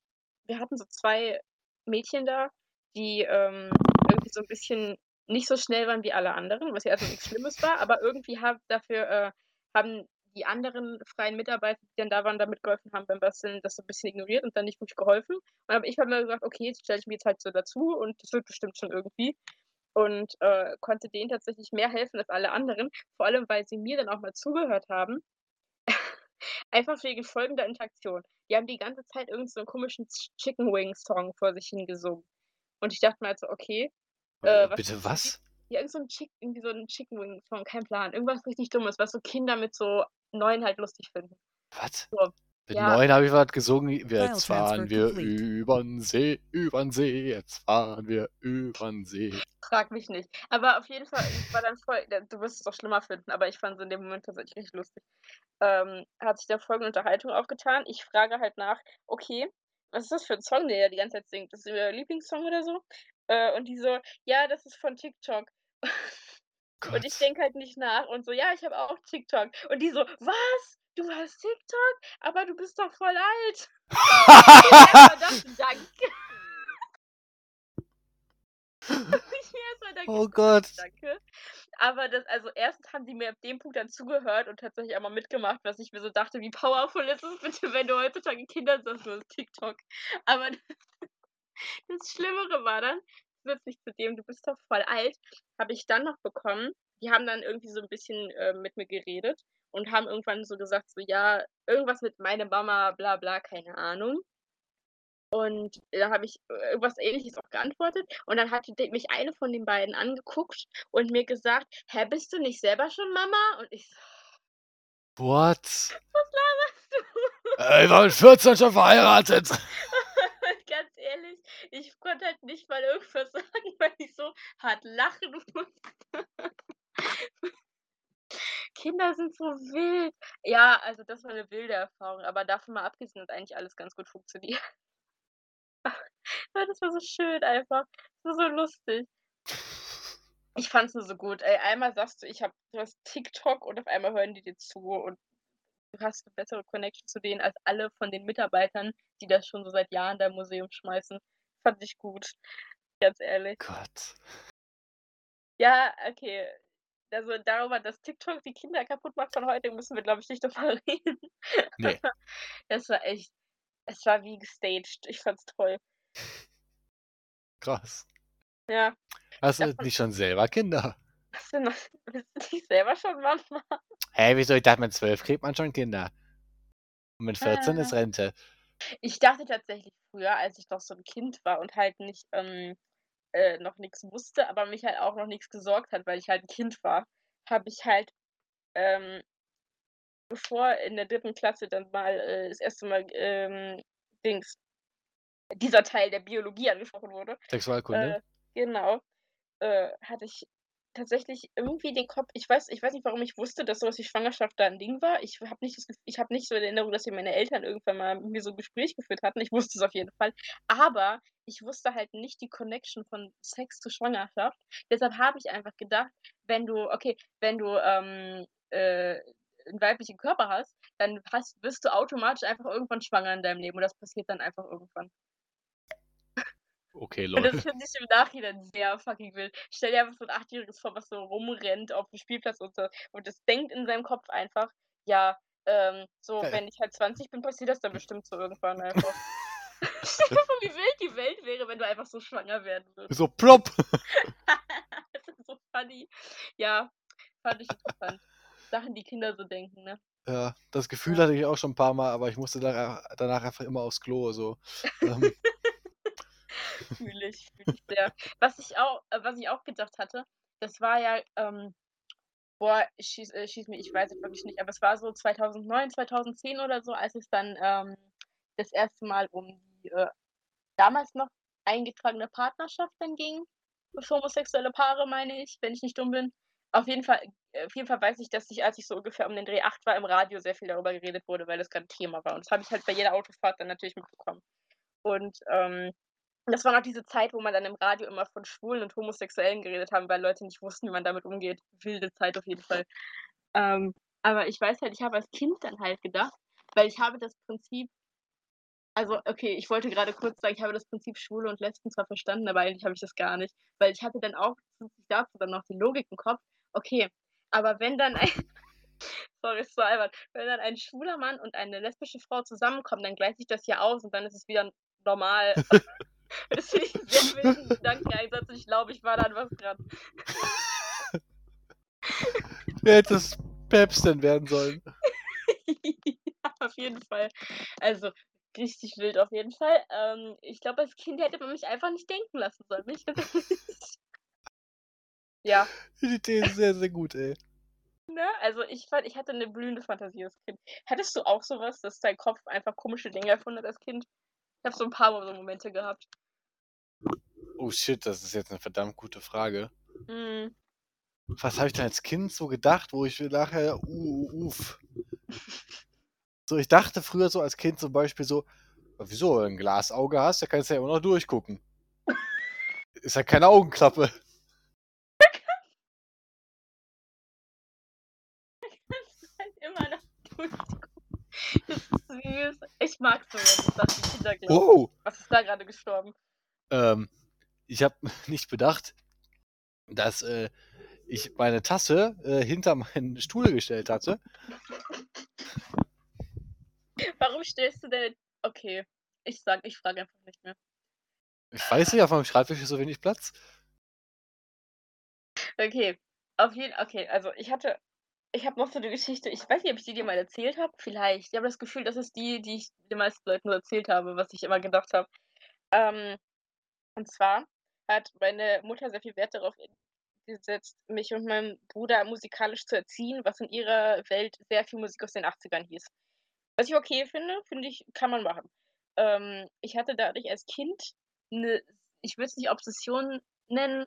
wir hatten so 2 Mädchen da, die, ähm, irgendwie so 'n bisschen nicht so schnell waren wie alle anderen, was ja mal nix Schlimmes war, aber irgendwie haben dafür, äh haben die anderen freien Mitarbeiter, die dann da waren, da mitgeholfen haben beim Basteln, das so 'n bisschen ignoriert und dann nicht wirklich geholfen. Und habe ich habe mir gesagt: „Okay, jetzt stelle ich mich jetzt halt so dazu und das wird bestimmt schon irgendwie.“ Und, äh, konnte denen tatsächlich mehr helfen als alle anderen, vor allem, weil sie mir dann auch mal zugehört haben. Einfach wegen folgender Interaktion. Die haben die ganze Zeit irgend so komischen Ch Chicken Wing Song vor sich hingesungen. Und ich dachte mir halt so: „Okay, Äh, äh, was bitte ist das?“ was? Ja, irgend so 'n Chick irgendwie so 'n Chicken Wing Song, kein Plan. Irgendwas richtig Dummes, was so Kinder mit so 9 halt lustig finden. Was? So, Mit ja. 9 habe ich was gesungen. Jetzt fahren wir complete. übern See, übern See, jetzt fahren wir übern See. Frag mich nicht. Aber auf jeden Fall, ich war dann voll du wirst es doch schlimmer finden, aber ich fand's in dem Moment tatsächlich richtig lustig. Ähm, hat sich da folgende Unterhaltung aufgetan. Ich frage halt nach: „Okay, was ist das für 'n Song, den ihr die ganze Zeit singt? Ist das euer Lieblingssong oder so?“ Äh, und die so: „Ja, das ist von TikTok.“ Und ich Gott. denke halt nicht nach und so: „Ja, ich habe auch TikTok.“ Und die so: „Was? Du hast TikTok? Aber du bist doch voll alt.“ Und ich mir einfach dachte: „Danke.“ erstmal danke. Oh Gott. Danke. Aber das, also erstens haben die mir ab dem Punkt dann zugehört und tatsächlich auch mal mitgemacht, was ich mir so dachte, wie powerful ist es bitte, wenn du heutzutage Kindern sagst, du hast TikTok. Aber das Schlimmere war dann, zusätzlich zu dem, du bist doch voll alt, habe ich dann noch bekommen, die haben dann irgendwie so ein bisschen äh, mit mir geredet und haben irgendwann so gesagt, so ja, irgendwas mit meine Mama, bla bla, keine Ahnung. Und da habe ich äh, irgendwas Ähnliches auch geantwortet. Und dann hat mich eine von den beiden angeguckt und mir gesagt: „Hä, bist du nicht selber schon Mama?“ Und ich so: What? „Was laberst du?“ Äh, ich war mit 14 schon verheiratet. Ehrlich, ich konnte halt nicht mal irgendwas sagen, weil ich so hart lachen musste. Kinder sind so wild. Ja, also das war 'ne wilde Erfahrung, aber davon mal abgesehen hat eigentlich alles ganz gut funktioniert. Das war so schön einfach. Das war so lustig. Ich fand's nur so gut. Ey, einmal sagst du, ich habe du TikTok und auf einmal hören die dir zu und du hast 'ne bessere Connection zu denen als alle von den Mitarbeitern, die das schon so seit Jahren da im Museum schmeißen. Fand ich gut, ganz ehrlich. Gott. Ja, okay. Also darüber, dass TikTok die Kinder kaputt macht von heute, müssen wir, glaube ich, nicht noch mal reden. Ne. Es war echt es war wie gestaged. Ich fand's toll. Krass. Ja. Hast du nicht schon selber Kinder? Hast du noch bist du nicht selber schon Mama? Hä, wieso? Ich dachte, mit 12 kriegt man schon Kinder. Und mit 14 ist Äh. Rente. Ich dachte tatsächlich früher, als ich noch so 'n Kind war und halt nicht, ähm, äh, noch nix wusste, aber mich halt auch noch nix gesorgt hat, weil ich halt 'n Kind war, habe ich halt, ähm bevor in der 3. Klasse dann mal, äh, das 1. Mal, ähm, Dings dieser Teil der Biologie angesprochen wurde, Sexualkunde? äh, genau, äh, hatte ich tatsächlich irgendwie den Kopf ich weiß ich weiß nicht, warum ich wusste, dass so was wie Schwangerschaft da 'n Ding war. Ich habe nicht habe nicht so in Erinnerung, dass mir meine Eltern irgendwann mal mit mir so 'n Gespräch geführt hatten. Ich wusste es auf jeden Fall, aber ich wusste halt nicht die Connection von Sex zu Schwangerschaft. Deshalb habe ich einfach gedacht, wenn du okay, wenn du, ähm, äh, 'n weiblichen Körper hast, dann hast wirst du automatisch einfach irgendwann schwanger in deinem Leben und das passiert dann einfach irgendwann. Okay, Und lol. das finde ich im Nachhinein sehr fucking wild. Stell dir einfach so 'n Achtjähriges vor, was so rumrennt aufm Spielplatz und so und das denkt in seinem Kopf einfach: „Ja, ähm, so, Äh. wenn ich halt 20 bin, passiert das dann bestimmt so irgendwann einfach.“ Stell dir vor, wie wild die Welt wäre, wenn du einfach so schwanger werden würdest. So plopp. Das ist so funny. Ja, fand ich interessant. Sachen, die Kinder so denken, ne? Ja, das Gefühl hatte ich auch schon 'n paar Mal, aber ich musste danach danach einfach immer aufs Klo so. Ähm. Fühle ich, fühle ich sehr. Was ich auch äh, was ich auch gedacht hatte, das war ja, ähm boah, schieß äh, schieß mich ich weiß es wirklich nicht, aber es war so 2009, 2010 oder so, als es dann, ähm, das 1. Mal um die, äh, damals noch eingetragene Partnerschaft dann ging homosexuelle Paare, meine ich, wenn ich nicht dumm bin. Auf jeden Fall äh, auf jeden Fall weiß ich, dass ich, als ich so ungefähr um den Dreh 8 war, im Radio sehr viel darüber geredet wurde, weil das grad Thema war. Und das habe ich halt bei jeder Autofahrt dann natürlich mitbekommen. Und, ähm, das war noch diese Zeit, wo man dann im Radio immer von Schwulen und Homosexuellen geredet haben, weil Leute nicht wussten, wie man damit umgeht. Wilde Zeit auf jeden Fall. Ähm, aber ich weiß halt, ich habe als Kind dann halt gedacht weil ich habe das Prinzip also, okay, ich wollte grade kurz sagen, ich habe das Prinzip Schwule und Lesben zwar verstanden, aber eigentlich habe ich das gar nicht, weil ich hatte dann auch dazu dann noch die Logik im Kopf: „Okay, aber wenn dann ein“ sorry, ist so albern. Wenn dann ein schwuler Mann und eine lesbische Frau zusammenkommen, dann gleicht sich das ja aus und dann ist es wieder normal. Das finde ich 'n sehr wilden Gedankeneinsatz und ich glaube, ich war da an was dran. Du hättest Päpstin werden sollen. Ja, auf jeden Fall. Also, richtig wild auf jeden Fall. Ähm, ich glaube, als Kind hätte man mich einfach nicht denken lassen sollen, bin ich ganz ehrlich. Ja. Die Idee ist sehr, sehr gut, ey. Ne? Also, ich fand ich hatte 'ne blühende Fantasie als Kind. Hattest du auch so was, dass dein Kopf einfach komische Dinge erfunden hat als Kind? Ich habe so 'n paar so Momente gehabt. Oh shit, das ist jetzt 'ne verdammt gute Frage. Mhm. Was habe ich denn als Kind so gedacht, wo ich nachher u u uff. So, ich dachte früher so als Kind zum Beispiel so: „Ja, wieso? Wenn du 'n Glasauge hast, da kannst du ja immer noch durchgucken.“ Ist ja keine Augenklappe. Du kannst halt immer noch durchgucken. Das süß. Ich mag so, wenn Sachen die Kinder glauben. Oh. Was ist da grade gestorben? Ähm, ich habe nicht bedacht, dass äh, ich meine Tasse äh, hinter meinen Stuhl gestellt hatte. Warum stellst du denn. Okay, ich sag, ich frage einfach nicht mehr. Ich weiß nicht, auf meinem Schreibtisch ist so wenig Platz. Okay, auf jeden Okay, also ich hatte. Ich habe noch so eine Geschichte, ich weiß nicht, ob ich die dir mal erzählt habe. Vielleicht. Ich habe das Gefühl, das ist die, die ich den meisten Leuten nur erzählt habe, was ich immer gedacht habe. Ähm, und zwar hat meine Mutter sehr viel Wert darauf gesetzt, mich und meinen Bruder musikalisch zu erziehen, was in ihrer Welt sehr viel Musik aus den 80ern hieß. Was ich okay finde, finde ich, kann man machen. Ähm, ich hatte dadurch als Kind eine, ich würde es nicht Obsession nennen,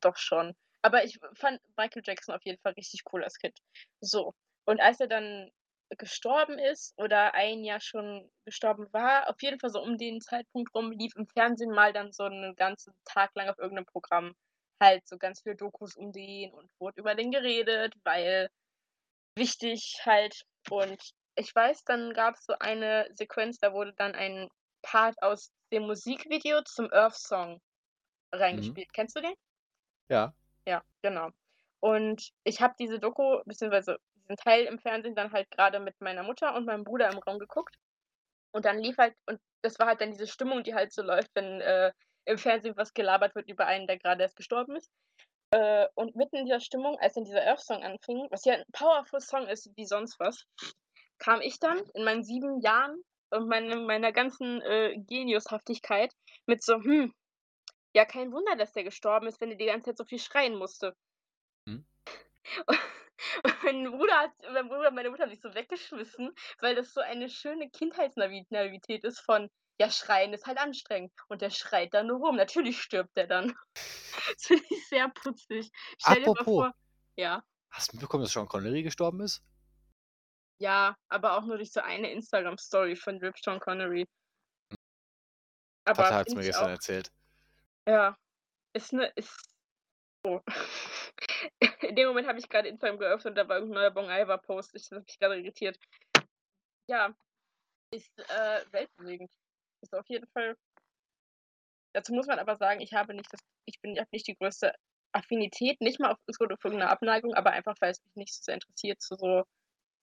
doch schon. Aber ich fand Michael Jackson auf jeden Fall richtig cool als Kind. So. Und als er dann gestorben ist oder ein Jahr schon gestorben war, auf jeden Fall so um den Zeitpunkt rum, lief im Fernsehen mal dann so einen ganzen Tag lang auf irgendeinem Programm halt so ganz viele Dokus um den und wurde über den geredet, weil wichtig halt. Und ich weiß, dann gab es so eine Sequenz, da wurde dann ein Part aus dem Musikvideo zum Earth Song Mhm. reingespielt. Kennst du den? Ja. Ja, genau. Und ich habe diese Doku, beziehungsweise diesen Teil im Fernsehen dann halt gerade mit meiner Mutter und meinem Bruder im Raum geguckt. Und dann lief halt, und das war halt dann diese Stimmung, die halt so läuft, wenn äh, im Fernsehen was gelabert wird über einen, der gerade erst gestorben ist. Äh, und mitten in dieser Stimmung, als dann dieser Earth-Song anfing, was ja ein powerful Song ist wie sonst was, kam ich dann in meinen sieben Jahren und meine, meiner ganzen äh, Geniushaftigkeit mit so, hm, ja, kein Wunder, dass der gestorben ist, wenn er die ganze Zeit so viel schreien musste. Mhm. Und mein Bruder hat, mein Bruder und meine Mutter haben sich so weggeschmissen, weil das so eine schöne Kindheitsnaivität ist von, ja, schreien ist halt anstrengend. Und der schreit dann nur rum. Natürlich stirbt der dann. Das finde ich sehr putzig. Stell dir mal Apropos. vor. Ja. Hast du mitbekommen, dass Sean Connery gestorben ist? Ja, aber auch nur durch so eine Instagram-Story von Rip Sean Connery. Aber Tata hat es mir gestern auch, erzählt. Ja, ist ne, ist so. In dem Moment habe ich gerade Instagram geöffnet und da war irgendein neuer Bong Iver-Post. Ich, das hat mich gerade irritiert. Ja, ist äh, weltbewegend. Ist auf jeden Fall. Dazu muss man aber sagen, ich habe nicht das, ich bin ich habe nicht die größte Affinität, nicht mal auf so für irgendeine Abneigung, aber einfach, weil es mich nicht so sehr interessiert zu so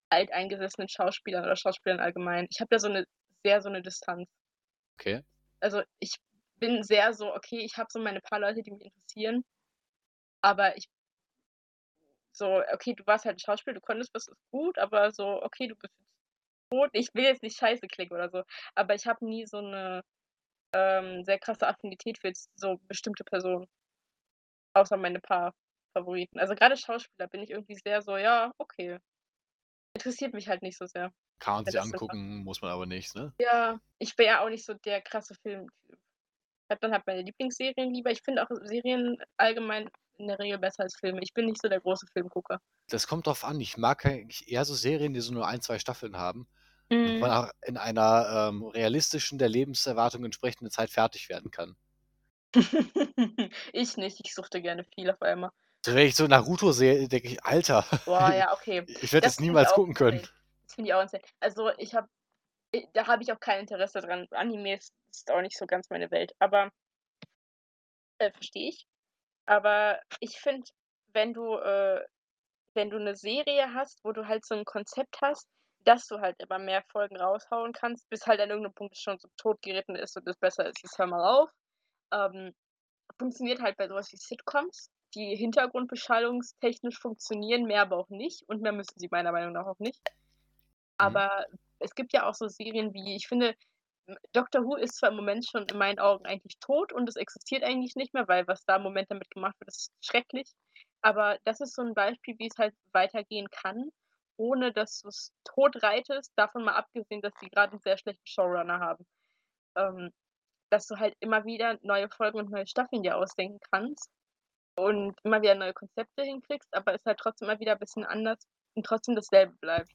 alteingesessenen Schauspielern oder Schauspielern allgemein. Ich habe da so eine sehr so eine Distanz. Okay. Also ich bin sehr so, okay, ich habe so meine paar Leute, die mich interessieren, aber ich so, okay, du warst halt Schauspiel, du konntest was, ist gut, aber so, okay, du bist jetzt tot. Ich will jetzt nicht scheiße klingen oder so, aber ich habe nie so eine ähm, sehr krasse Affinität für so bestimmte Personen. Außer meine paar Favoriten. Also gerade Schauspieler bin ich irgendwie sehr so, ja, okay. Interessiert mich halt nicht so sehr. Kann man sich angucken, muss man aber nicht, ne? Ja, ich bin ja auch nicht so der krasse Filmtyp. Ich habe dann halt meine Lieblingsserien lieber. Ich finde auch Serien allgemein in der Regel besser als Filme. Ich bin nicht so der große Filmgucker. Das kommt drauf an. Ich mag eher so Serien, die so nur ein, zwei Staffeln haben. Und Mhm. man auch in einer ähm, realistischen, der Lebenserwartung entsprechenden Zeit fertig werden kann. ich nicht. Ich suchte gerne viel auf einmal. So, wenn ich so Naruto sehe, denke ich, Alter, Boah, ja, okay. ich werde Das das niemals gucken können. Das finde ich auch insane. Also ich habe, da habe ich auch kein Interesse dran. Anime ist, ist auch nicht so ganz meine Welt. Aber äh, verstehe ich. Aber ich finde, wenn du, äh, wenn du eine Serie hast, wo du halt so ein Konzept hast, dass du halt immer mehr Folgen raushauen kannst, bis halt an irgendeinem Punkt schon so totgeritten ist und es besser ist, jetzt hör mal auf. Ähm, funktioniert halt bei sowas wie Sitcoms, die hintergrundbeschallungstechnisch funktionieren, mehr aber auch nicht. Und mehr müssen sie meiner Meinung nach auch nicht. Aber es gibt ja auch so Serien wie, ich finde, Doctor Who ist zwar im Moment schon in meinen Augen eigentlich tot und es existiert eigentlich nicht mehr, weil was da im Moment damit gemacht wird, ist schrecklich. Aber das ist so ein Beispiel, wie es halt weitergehen kann, ohne dass du es tot reitest, davon mal abgesehen, dass die gerade einen sehr schlechten Showrunner haben. Ähm, dass du halt immer wieder neue Folgen und neue Staffeln dir ausdenken kannst und immer wieder neue Konzepte hinkriegst, aber es halt trotzdem immer wieder ein bisschen anders und trotzdem dasselbe bleibt.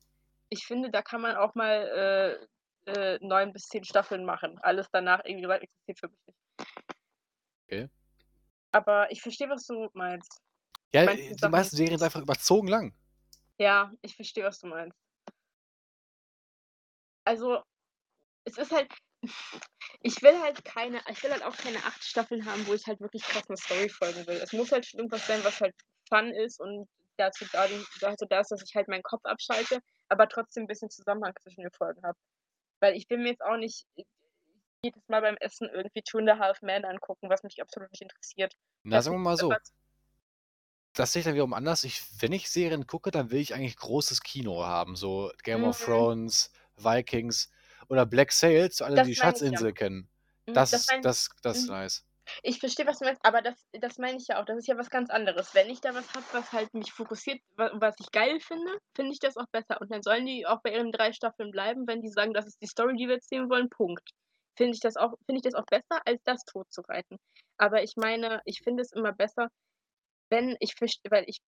Ich finde, da kann man auch mal äh, äh, neun bis zehn Staffeln machen. Alles danach irgendwie weit existiert für mich nicht. Okay. Aber ich verstehe, was du meinst. Ja, Manche die Sachen- meisten Serien sind einfach überzogen lang. Ja, ich verstehe, was du meinst. Also, es ist halt, ich will halt keine ich will halt auch keine 8 Staffeln haben, wo ich halt wirklich krass 'ne Story folgen will. Es muss halt schon irgendwas sein, was halt Fun ist und dazu da dazu da ist, dass ich halt meinen Kopf abschalte, aber trotzdem 'n bisschen Zusammenhang zwischen den Folgen habe. Weil ich will mir jetzt auch nicht jedes Mal beim Essen irgendwie Two and a Half Men angucken, was mich absolut nicht interessiert. Na, sagen wir mal so das sehe ich dann wiederum anders. Ich wenn ich Serien gucke, dann will ich eigentlich großes Kino haben, so Game of Mhm. Thrones, Vikings oder Black Sails, alle, Das die ich ja. Schatzinsel kennen. Das das ist meine das das ist mhm. nice. Ich verstehe, was du meinst, aber das das meine ich ja auch. Das ist ja was ganz anderes. Wenn ich da was habe, was halt mich fokussiert, wa was ich geil finde, finde ich das auch besser. Und dann sollen die auch bei ihren 3 Staffeln bleiben, wenn die sagen: „Das ist die Story, die wir erzählen wollen, Punkt.“ Finde ich das auch ich das auch besser, als das totzureiten. Aber ich meine, ich finde es immer besser, wenn ich verst weil ich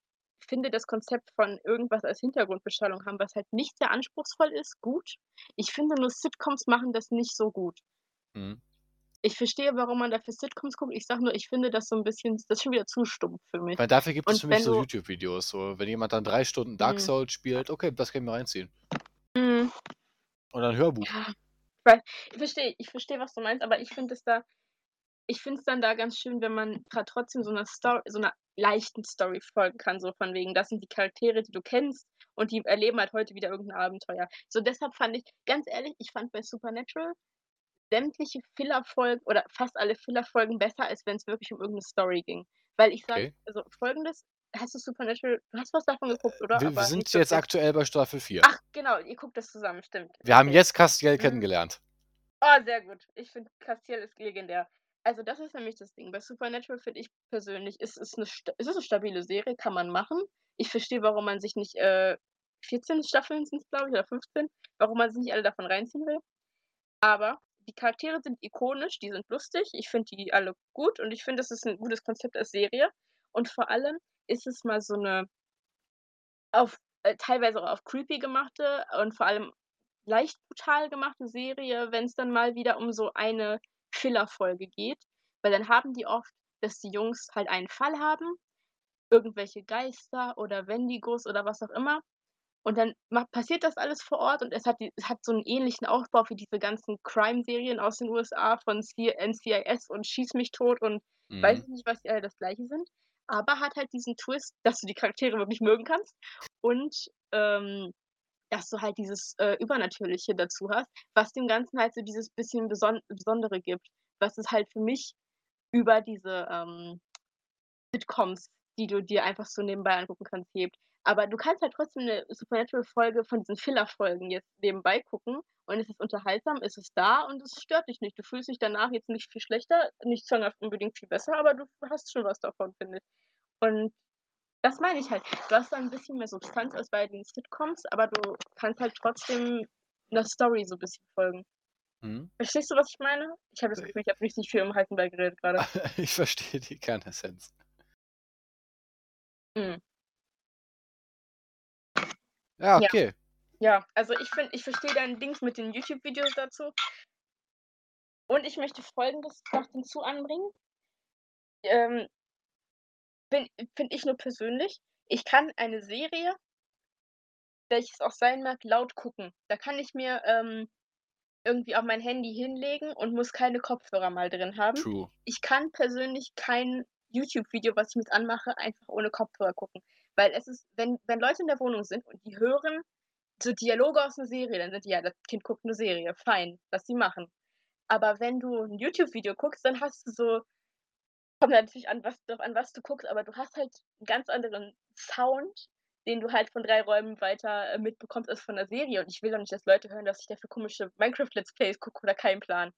finde das Konzept von irgendwas als Hintergrundbeschallung haben, was halt nicht sehr anspruchsvoll ist, gut. Ich finde nur Sitcoms machen das nicht so gut. Mhm. Ich verstehe, warum man dafür Sitcoms guckt. Ich sage nur, ich finde das so 'n bisschen das ist schon wieder zu stumpf für mich. Weil dafür gibt es für mich so YouTube-Videos, so wenn jemand dann 3 Stunden Dark Mhm. Souls spielt, okay, das kann ich mir reinziehen. Mhm. Oder 'n Hörbuch. Ja, weil ich verstehe ich verstehe, was du meinst, aber ich finde es da ich finde es dann da ganz schön, wenn man trotzdem so 'ner Sto so 'ner leichten Story folgen kann, so von wegen, das sind die Charaktere, die du kennst und die erleben halt heute wieder irgend 'n Abenteuer. So deshalb fand ich ganz ehrlich, ich fand bei Supernatural sämtliche Filler-Folgen oder fast alle Filler-Folgen besser, als wenn's wirklich um irgend 'ne Story ging. Weil ich sage Okay. also Folgendes: Hast du Supernatural du hast was davon geguckt, oder? Wir wir sind jetzt aktuell bei Staffel 4. Ach, genau, ihr guckt das zusammen, stimmt. Wir haben Okay. jetzt Castiel Mhm. kennengelernt. Oh, sehr gut. Ich finde, Castiel ist legendär. Also, das ist nämlich das Ding. Bei Supernatural finde ich persönlich, ist es 'ne sta es ist 'ne stabile Serie, kann man machen. Ich verstehe, warum man sich nicht, äh 14 Staffeln sind's, glaube ich, oder 15, warum man sich nicht alle davon reinziehen will. Aber die Charaktere sind ikonisch, die sind lustig. Ich finde die alle gut und ich finde, das ist 'n gutes Konzept als Serie. Und vor allem ist es mal so 'ne auf äh, teilweise auch auf creepy gemachte und vor allem leicht brutal gemachte Serie, wenn's dann mal wieder um so eine Filler-Folge geht. Weil dann haben die oft, dass die Jungs halt einen Fall haben, irgendwelche Geister oder Wendigos oder was auch immer. Und dann ma passiert das alles vor Ort und es hat die es hat so 'n ähnlichen Aufbau wie diese ganzen Crime-Serien aus den USA von C NCIS und Schieß mich tot und weiß Mhm. ich nicht, was die alle das Gleiche sind. Aber hat halt diesen Twist, dass du die Charaktere wirklich mögen kannst und, ähm, dass du halt dieses, äh, Übernatürliche dazu hast, was dem Ganzen halt so dieses bisschen Beson Besondere gibt, was es halt für mich über diese, ähm, Sitcoms, die du dir einfach so nebenbei angucken kannst, hebt. Aber du kannst halt trotzdem 'ne Supernatural-Folge von diesen Filler-Folgen jetzt nebenbei gucken und es ist unterhaltsam, es ist da und es stört dich nicht. Du fühlst dich danach jetzt nicht viel schlechter, nicht zwanghaft unbedingt viel besser, aber du hast schon was davon, finde ich. Und das meine ich halt. Du hast da 'n bisschen mehr Substanz als bei den Sitcoms, aber du kannst halt trotzdem 'ner Story so bisschen folgen. Mhm. Verstehst du, was ich meine? Ich habe das Äh Gefühl, ich habe richtig viel heißen Brei geredet grade. Ich verstehe die Kernessenz. Mhm. Ja, Ja. okay. Ja, also ich finde ich verstehe dein Dings mit den YouTube-Videos dazu. Und ich möchte Folgendes noch hinzu anbringen. Ähm finde ich nur persönlich, ich kann eine Serie welches auch sein mag, laut gucken. Da kann ich mir, ähm, irgendwie auch mein Handy hinlegen und muss keine Kopfhörer mal drin haben. True. Ich kann persönlich kein YouTube-Video, was ich mit anmache, einfach ohne Kopfhörer gucken. Weil es ist wenn wenn Leute in der Wohnung sind und die hören so Dialoge aus 'ner Serie, dann sind die: „Ja, das Kind guckt 'ne Serie, fein, lass sie machen.“ Aber wenn du 'n YouTube-Video guckst, dann hast du so kommt natürlich an, was an, was du guckst, aber du hast halt 'n ganz anderen Sound, den du halt von 3 Räumen weiter, äh, mitbekommst als von 'ner Serie. Und ich will doch nicht, dass Leute hören, dass ich da für komische Minecraft-Let's Plays gucke oder keinen Plan.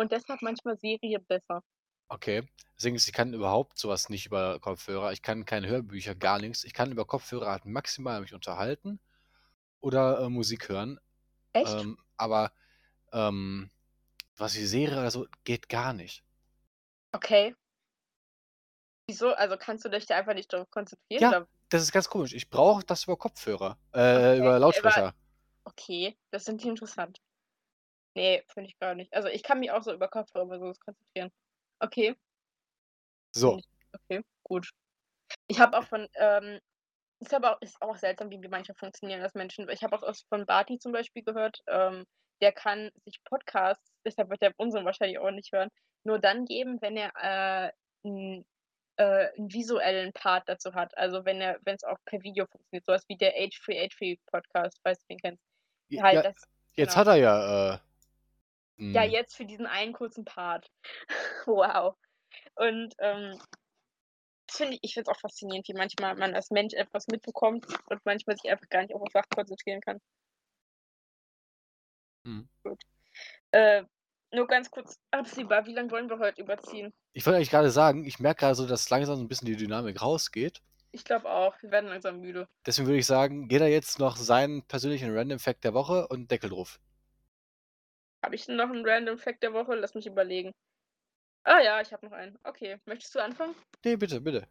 Und deshalb manchmal Serie besser. Okay. Ding ist, ich kann überhaupt so was nicht über Kopfhörer. Ich kann keine Hörbücher, gar nix. Ich kann über Kopfhörer halt maximal mich unterhalten oder, äh, Musik hören. Echt? Ähm, aber, ähm, was wie Serie oder so, geht gar nicht. Okay. Wieso? Also, kannst du dich da einfach nicht drauf konzentrieren, Ja, oder das ist ganz komisch. Ich brauche das über Kopfhörer, Okay, äh, über aber Lautsprecher. okay, das finde ich interessant. Ne, finde ich gar nicht. Also, ich kann mich auch so über Kopfhörer über so was konzentrieren. Okay. So. Okay, gut. Ich habe auch von, ähm Ist aber auch ist auch seltsam, wie wir manchmal funktionieren als Menschen. Ich habe auch von Barty zum Beispiel gehört, ähm, der kann sich Podcasts, deshalb wird er unseren wahrscheinlich auch nicht hören, nur dann geben, wenn er, äh, 'n äh, 'n visuellen Part dazu hat. Also, wenn er wenn's auch per Video funktioniert, so was wie der H3H3 Podcast, falls du den kennst. Halt ja, das jetzt genau. hat er ja, äh Ja, hm. jetzt für diesen einen kurzen Part. Wow. Und, ähm das finde ich ich finde es auch faszinierend, wie manchmal man als Mensch etwas mitbekommt und manchmal sich einfach gar nicht auf Sachen konzentrieren kann. Mhm. Gut. Äh, nur ganz kurz absehbar, wie lang wollen wir heute überziehen? Ich wollte eigentlich grade sagen, ich merke grade so, dass langsam so 'n bisschen die Dynamik rausgeht. Ich glaube auch, wir werden langsam müde. Deswegen würde ich sagen, jeder jetzt noch seinen persönlichen Random Fact der Woche und Deckel drauf. Habe ich noch 'n Random Fact der Woche? Lass mich überlegen. Ah ja, ich habe noch einen. Okay, möchtest du anfangen? Ne, bitte, bitte.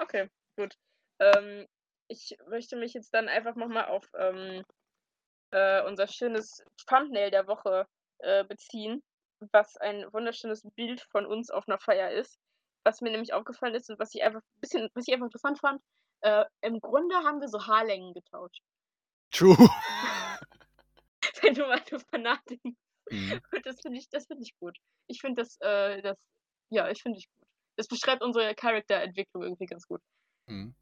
Okay, gut. Ähm, ich möchte mich jetzt dann einfach noch mal auf, ähm, äh, unser schönes Thumbnail der Woche, äh, beziehen, was ein wunderschönes Bild von uns auf 'ner Feier ist. Was mir nämlich aufgefallen ist und was ich einfach bisschen was ich einfach interessant fand, äh, im Grunde haben wir so Haarlängen getauscht. True. Wenn du mal drüber nachdenkst. Mhm. Und das finde ich das finde ich gut. Ich finde das, äh das ja, ich finde ich gut. Das beschreibt unsere Charakterentwicklung irgendwie ganz gut. Mhm.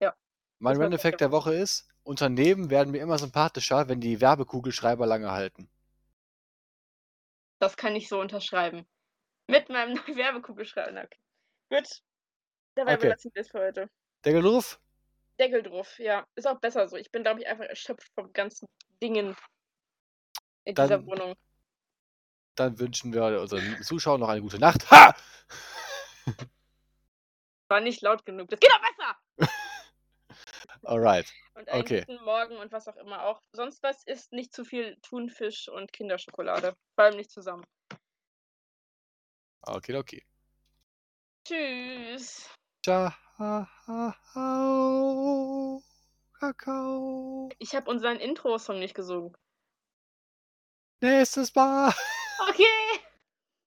Ja. Mein Random Fact der Woche ist: Unternehmen werden mir immer sympathischer, wenn die Werbekugelschreiber lange halten. Das kann ich so unterschreiben. Mit meinem neuen Werbekugelschreiber. Okay. Gut. Dabei Okay. belassen wir's für heute. Deckel drauf? Deckel drauf, ja. Ist auch besser so. Ich bin, glaube ich, einfach erschöpft vom ganzen Dingen in dieser Dann Wohnung. Dann wünschen wir unseren Zuschauern noch eine gute Nacht. Ha! War nicht laut genug. Das geht doch besser! Alright. Und einen Okay. guten Morgen und was auch immer auch. Sonst was isst nicht zu viel Thunfisch und Kinderschokolade. Vor allem nicht zusammen. Okidoki. Tschüss. Ciao. Kakao. Ich habe unseren Intro-Song nicht gesungen. Nächstes Mal. Okay.